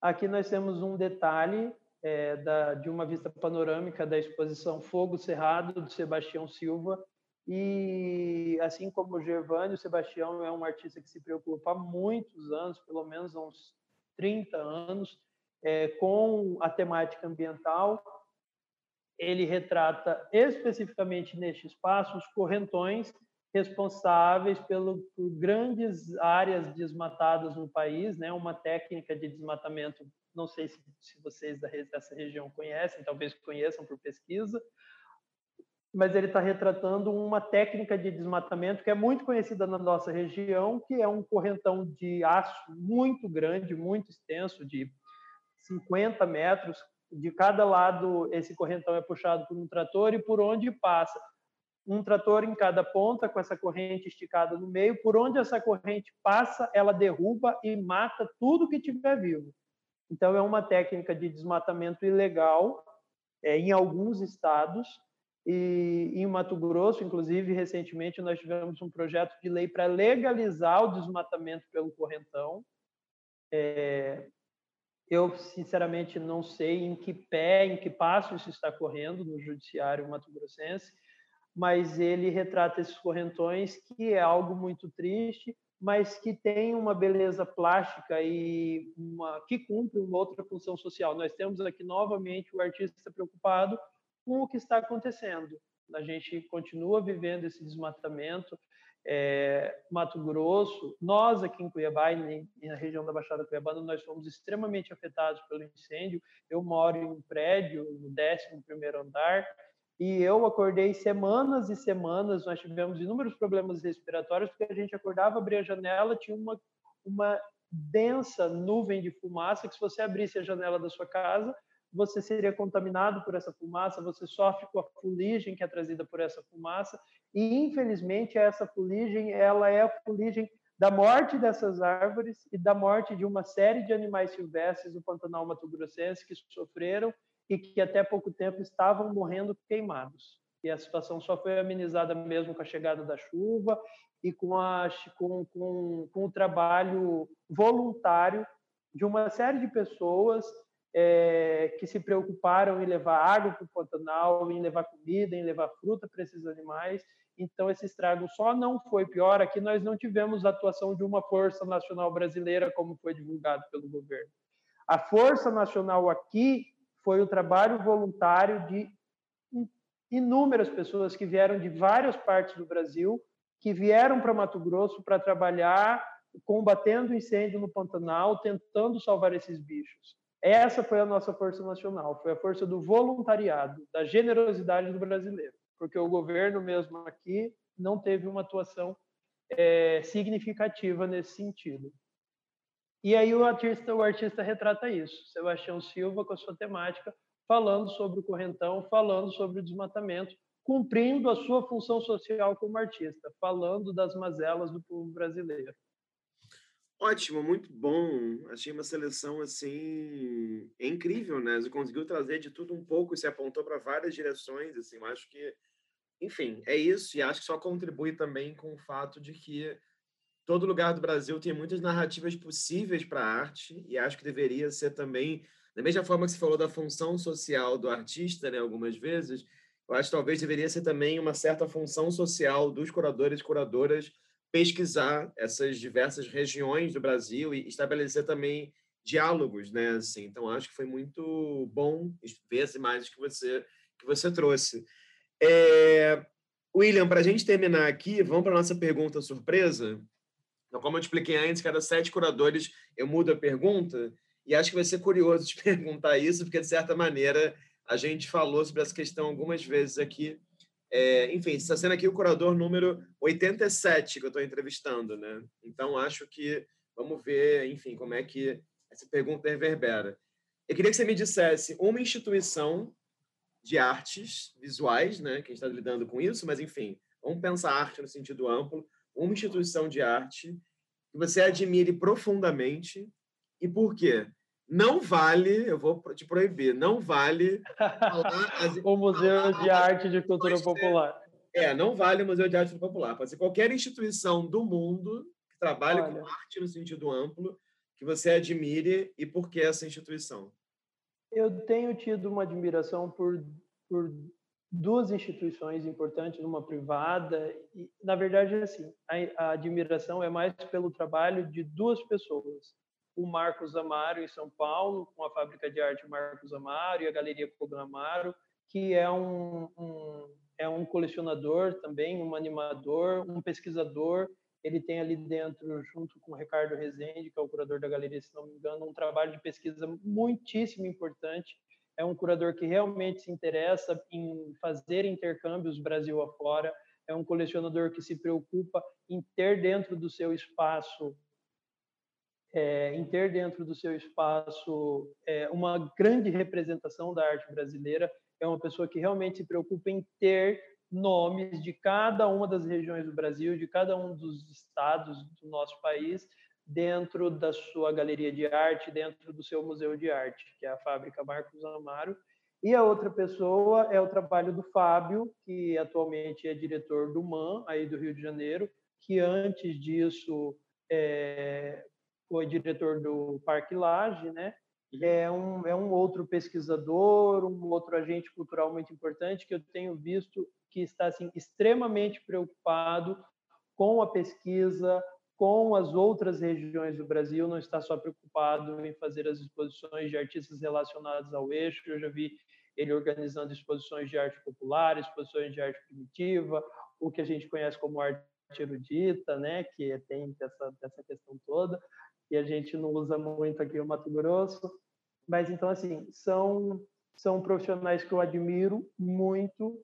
Aqui nós temos um detalhe é, da, de uma vista panorâmica da exposição Fogo Cerrado, de Sebastião Silva. E assim como o Gervânio, o Sebastião é um artista que se preocupa há muitos anos, pelo menos há uns 30 anos, é, com a temática ambiental. Ele retrata especificamente neste espaço os correntões responsáveis pelo, por grandes áreas desmatadas no país, né? Uma técnica de desmatamento, não sei se, se vocês dessa região conhecem, talvez conheçam por pesquisa, mas ele está retratando uma técnica de desmatamento que é muito conhecida na nossa região, que é um correntão de aço muito grande, muito extenso, de 50 metros. De cada lado, esse correntão é puxado por um trator e por onde passa um trator em cada ponta com essa corrente esticada no meio. Por onde essa corrente passa, ela derruba e mata tudo que tiver vivo. Então é uma técnica de desmatamento ilegal é, em alguns estados E em Mato Grosso, inclusive, recentemente nós tivemos um projeto de lei para legalizar o desmatamento pelo correntão. É, eu, sinceramente, não sei em que pé, em que passo isso está correndo no judiciário mato-grossense, mas ele retrata esses correntões, que é algo muito triste, mas que tem uma beleza plástica e uma, que cumpre uma outra função social. Nós temos aqui novamente o artista preocupado com o que está acontecendo. A gente continua vivendo esse desmatamento. É, Mato Grosso, nós aqui em Cuiabá e na região da Baixada Cuiabana, nós fomos extremamente afetados pelo incêndio. Eu moro em um prédio no 11 primeiro andar e eu acordei semanas e semanas, nós tivemos inúmeros problemas respiratórios, porque a gente acordava, abria a janela, tinha uma, uma densa nuvem de fumaça, que se você abrisse a janela da sua casa, você seria contaminado por essa fumaça, você sofre com a fuligem que é trazida por essa fumaça, e infelizmente essa fuligem, ela é a fuligem da morte dessas árvores e da morte de uma série de animais silvestres do Pantanal Mato Grossense que sofreram e que até pouco tempo estavam morrendo queimados. E a situação só foi amenizada mesmo com a chegada da chuva e com, a, com, com, com o trabalho voluntário de uma série de pessoas é, que se preocuparam em levar água para o Pantanal, em levar comida, em levar fruta para esses animais. Então, esse estrago só não foi pior. Aqui nós não tivemos a atuação de uma Força Nacional Brasileira, como foi divulgado pelo governo. A Força Nacional aqui foi o trabalho voluntário de inúmeras pessoas que vieram de várias partes do Brasil, que vieram para Mato Grosso para trabalhar combatendo incêndio no Pantanal, tentando salvar esses bichos. Essa foi a nossa força nacional, foi a força do voluntariado, da generosidade do brasileiro, porque o governo mesmo aqui não teve uma atuação é, significativa nesse sentido. E aí o artista, o artista retrata isso. Sebastião Silva com a sua temática, falando sobre o correntão, falando sobre o desmatamento, cumprindo a sua função social como artista, falando das mazelas do povo brasileiro. Ótimo, muito bom. Achei uma seleção assim incrível, né? Você conseguiu trazer de tudo um pouco, se apontou para várias direções, assim. Eu acho que, enfim, é isso e acho que só contribui também com o fato de que todo lugar do Brasil tem muitas narrativas possíveis para a arte e acho que deveria ser também da mesma forma que você falou da função social do artista, né, algumas vezes, eu acho que talvez deveria ser também uma certa função social dos curadores curadoras pesquisar essas diversas regiões do Brasil e estabelecer também diálogos, né? Assim, então acho que foi muito bom ver as imagens que você que você trouxe. É... William, para a gente terminar aqui, vamos para nossa pergunta surpresa. Então, como eu te expliquei antes, cada sete curadores eu mudo a pergunta, e acho que vai ser curioso te perguntar isso, porque, de certa maneira, a gente falou sobre essa questão algumas vezes aqui. É, enfim, está sendo aqui o curador número 87 que eu estou entrevistando, né? Então, acho que vamos ver, enfim, como é que essa pergunta reverbera. Eu queria que você me dissesse uma instituição de artes visuais, né? Que está lidando com isso, mas, enfim, vamos pensar arte no sentido amplo uma instituição de arte que você admire profundamente e por quê? Não vale, eu vou te proibir, não vale as, o Museu de Arte de Cultura ser, Popular. É, não vale o Museu de Arte Popular. Pode ser qualquer instituição do mundo que trabalhe Olha. com arte no sentido amplo que você admire e por que essa instituição? Eu tenho tido uma admiração por, por duas instituições importantes, uma privada, e na verdade é assim, a, a, admiração é mais pelo trabalho de duas pessoas, o Marcos Amaro em São Paulo, com a fábrica de arte Marcos Amaro e a Galeria Kogan Amaro, que é um, um, é um colecionador também, um animador, um pesquisador, ele tem ali dentro, junto com o Ricardo Rezende, que é o curador da galeria, se não me engano, um trabalho de pesquisa muitíssimo importante. É um curador que realmente se interessa em fazer intercâmbios Brasil afora, é um colecionador que se preocupa em ter dentro do seu espaço é, em ter dentro do seu espaço é, uma grande representação da arte brasileira, é uma pessoa que realmente se preocupa em ter nomes de cada uma das regiões do Brasil, de cada um dos estados do nosso país, dentro da sua galeria de arte, dentro do seu museu de arte, que é a fábrica Marcos Amaro. E a outra pessoa é o trabalho do Fábio, que atualmente é diretor do MAN, aí do Rio de Janeiro, que antes disso é, foi diretor do Parque Lage, né? Uhum. É um, é um outro pesquisador, um outro agente cultural muito importante que eu tenho visto que está assim, extremamente preocupado com a pesquisa, com as outras regiões do Brasil, não está só preocupado em fazer as exposições de artistas relacionados ao eixo. Eu já vi ele organizando exposições de arte popular, exposições de arte primitiva, o que a gente conhece como arte erudita, né, que tem essa, essa questão toda, e a gente não usa muito aqui no Mato Grosso. Mas, então, assim, são, são profissionais que eu admiro muito,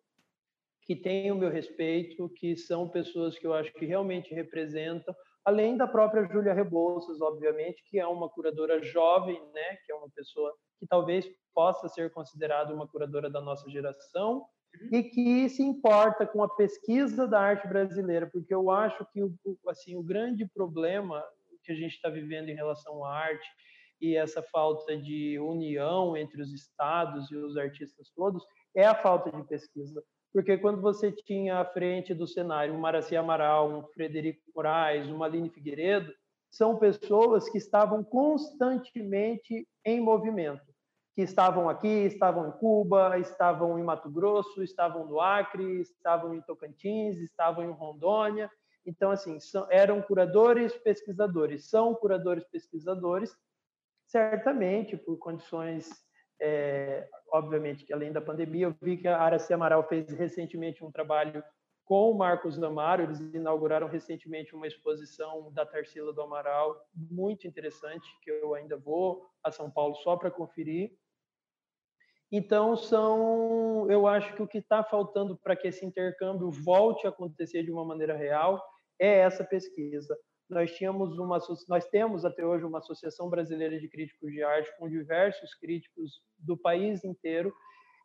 que têm o meu respeito, que são pessoas que eu acho que realmente representam, além da própria Júlia Rebouças, obviamente, que é uma curadora jovem, né, que é uma pessoa que talvez possa ser considerada uma curadora da nossa geração e que se importa com a pesquisa da arte brasileira, porque eu acho que o, assim o grande problema que a gente está vivendo em relação à arte e essa falta de união entre os estados e os artistas todos é a falta de pesquisa. Porque quando você tinha à frente do cenário um Maraci Amaral, um Frederico Moraes, uma Aline Figueiredo, são pessoas que estavam constantemente em movimento, que estavam aqui, estavam em Cuba, estavam em Mato Grosso, estavam no Acre, estavam em Tocantins, estavam em Rondônia. Então, assim, são, eram curadores pesquisadores, são curadores pesquisadores, certamente por condições, é, obviamente, que além da pandemia, eu vi que a Araci Amaral fez recentemente um trabalho com o Marcos Amaro, eles inauguraram recentemente uma exposição da Tarsila do Amaral, muito interessante, que eu ainda vou a São Paulo só para conferir. Então, são, eu acho que o que está faltando para que esse intercâmbio volte a acontecer de uma maneira real é essa pesquisa. Nós tínhamos uma, nós temos até hoje uma associação brasileira de críticos de arte com diversos críticos do país inteiro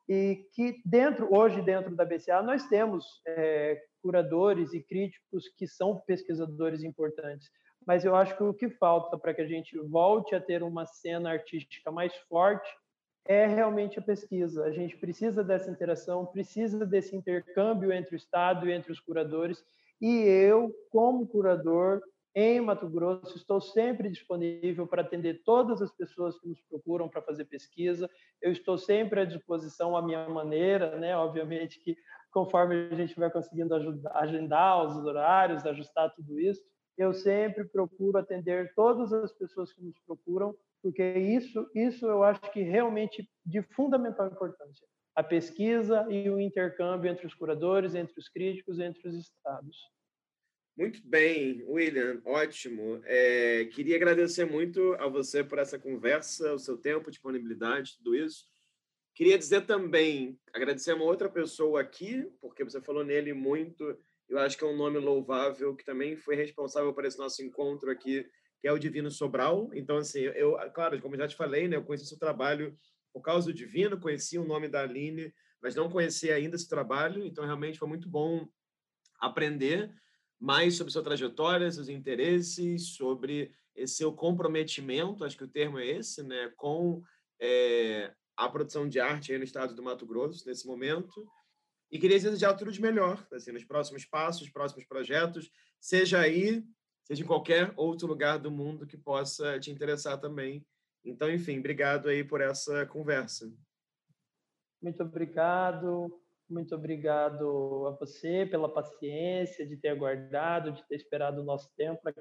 e que dentro hoje dentro da BCA nós temos é, curadores e críticos que são pesquisadores importantes mas eu acho que o que falta para que a gente volte a ter uma cena artística mais forte é realmente a pesquisa. A gente precisa dessa interação, precisa desse intercâmbio entre o Estado e entre os curadores. E eu, como curador, em Mato Grosso, estou sempre disponível para atender todas as pessoas que nos procuram para fazer pesquisa. Eu estou sempre à disposição à minha maneira, né? Obviamente que conforme a gente vai conseguindo ajudar, agendar os horários, ajustar tudo isso, eu sempre procuro atender todas as pessoas que nos procuram, porque isso, isso eu acho que realmente de fundamental importância. A pesquisa e o intercâmbio entre os curadores, entre os críticos, entre os estados. Muito bem, William, ótimo. É, queria agradecer muito a você por essa conversa, o seu tempo, disponibilidade, tudo isso. Queria dizer também, agradecer a uma outra pessoa aqui, porque você falou nele muito, eu acho que é um nome louvável, que também foi responsável por esse nosso encontro aqui, que é o Divino Sobral. Então, assim, eu, claro, como já te falei, né, eu conheci seu trabalho por causa do Divino, conheci o nome da Aline, mas não conhecia ainda esse trabalho, então realmente foi muito bom aprender mais sobre sua trajetória, seus interesses, sobre esse seu comprometimento, acho que o termo é esse, né, com é, a produção de arte no estado do Mato Grosso nesse momento. E queria desejar tudo de melhor, assim, nos próximos passos, próximos projetos, seja aí, seja em qualquer outro lugar do mundo que possa te interessar também. Então, enfim, obrigado aí por essa conversa. Muito obrigado. Muito obrigado a você pela paciência de ter aguardado, de ter esperado o nosso tempo para que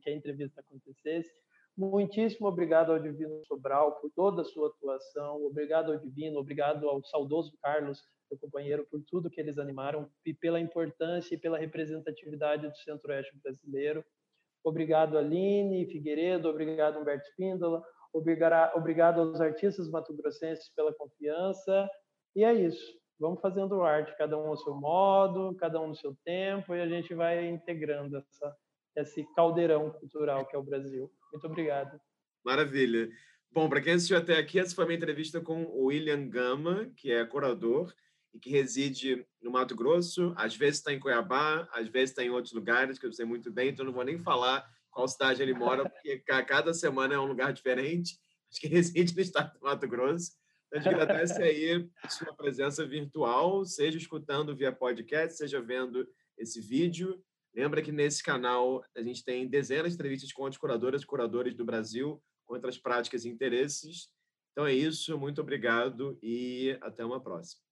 que a entrevista acontecesse. Muitíssimo obrigado ao Divino Sobral por toda a sua atuação. Obrigado ao Divino, obrigado ao saudoso Carlos, meu companheiro, por tudo que eles animaram e pela importância e pela representatividade do Centro-Oeste brasileiro. Obrigado, Aline Figueiredo, obrigado, Humberto Espíndola, obrigado aos artistas matogrossenses pela confiança. E é isso vamos fazendo arte, cada um ao seu modo, cada um no seu tempo, e a gente vai integrando essa, esse caldeirão cultural que é o Brasil. Muito obrigado. Maravilha. Bom, para quem assistiu até aqui, essa foi minha entrevista com o William Gama, que é curador e que reside no Mato Grosso. Às vezes está em Cuiabá, às vezes está em outros lugares, que eu sei muito bem, então não vou nem falar qual cidade ele mora, porque cada semana é um lugar diferente. Acho que reside no estado do Mato Grosso A gente agradece aí sua presença virtual, seja escutando via podcast, seja vendo esse vídeo. Lembra que nesse canal a gente tem dezenas de entrevistas com outros curadoras e curadores do Brasil, com outras práticas e interesses. Então é isso, muito obrigado e até uma próxima.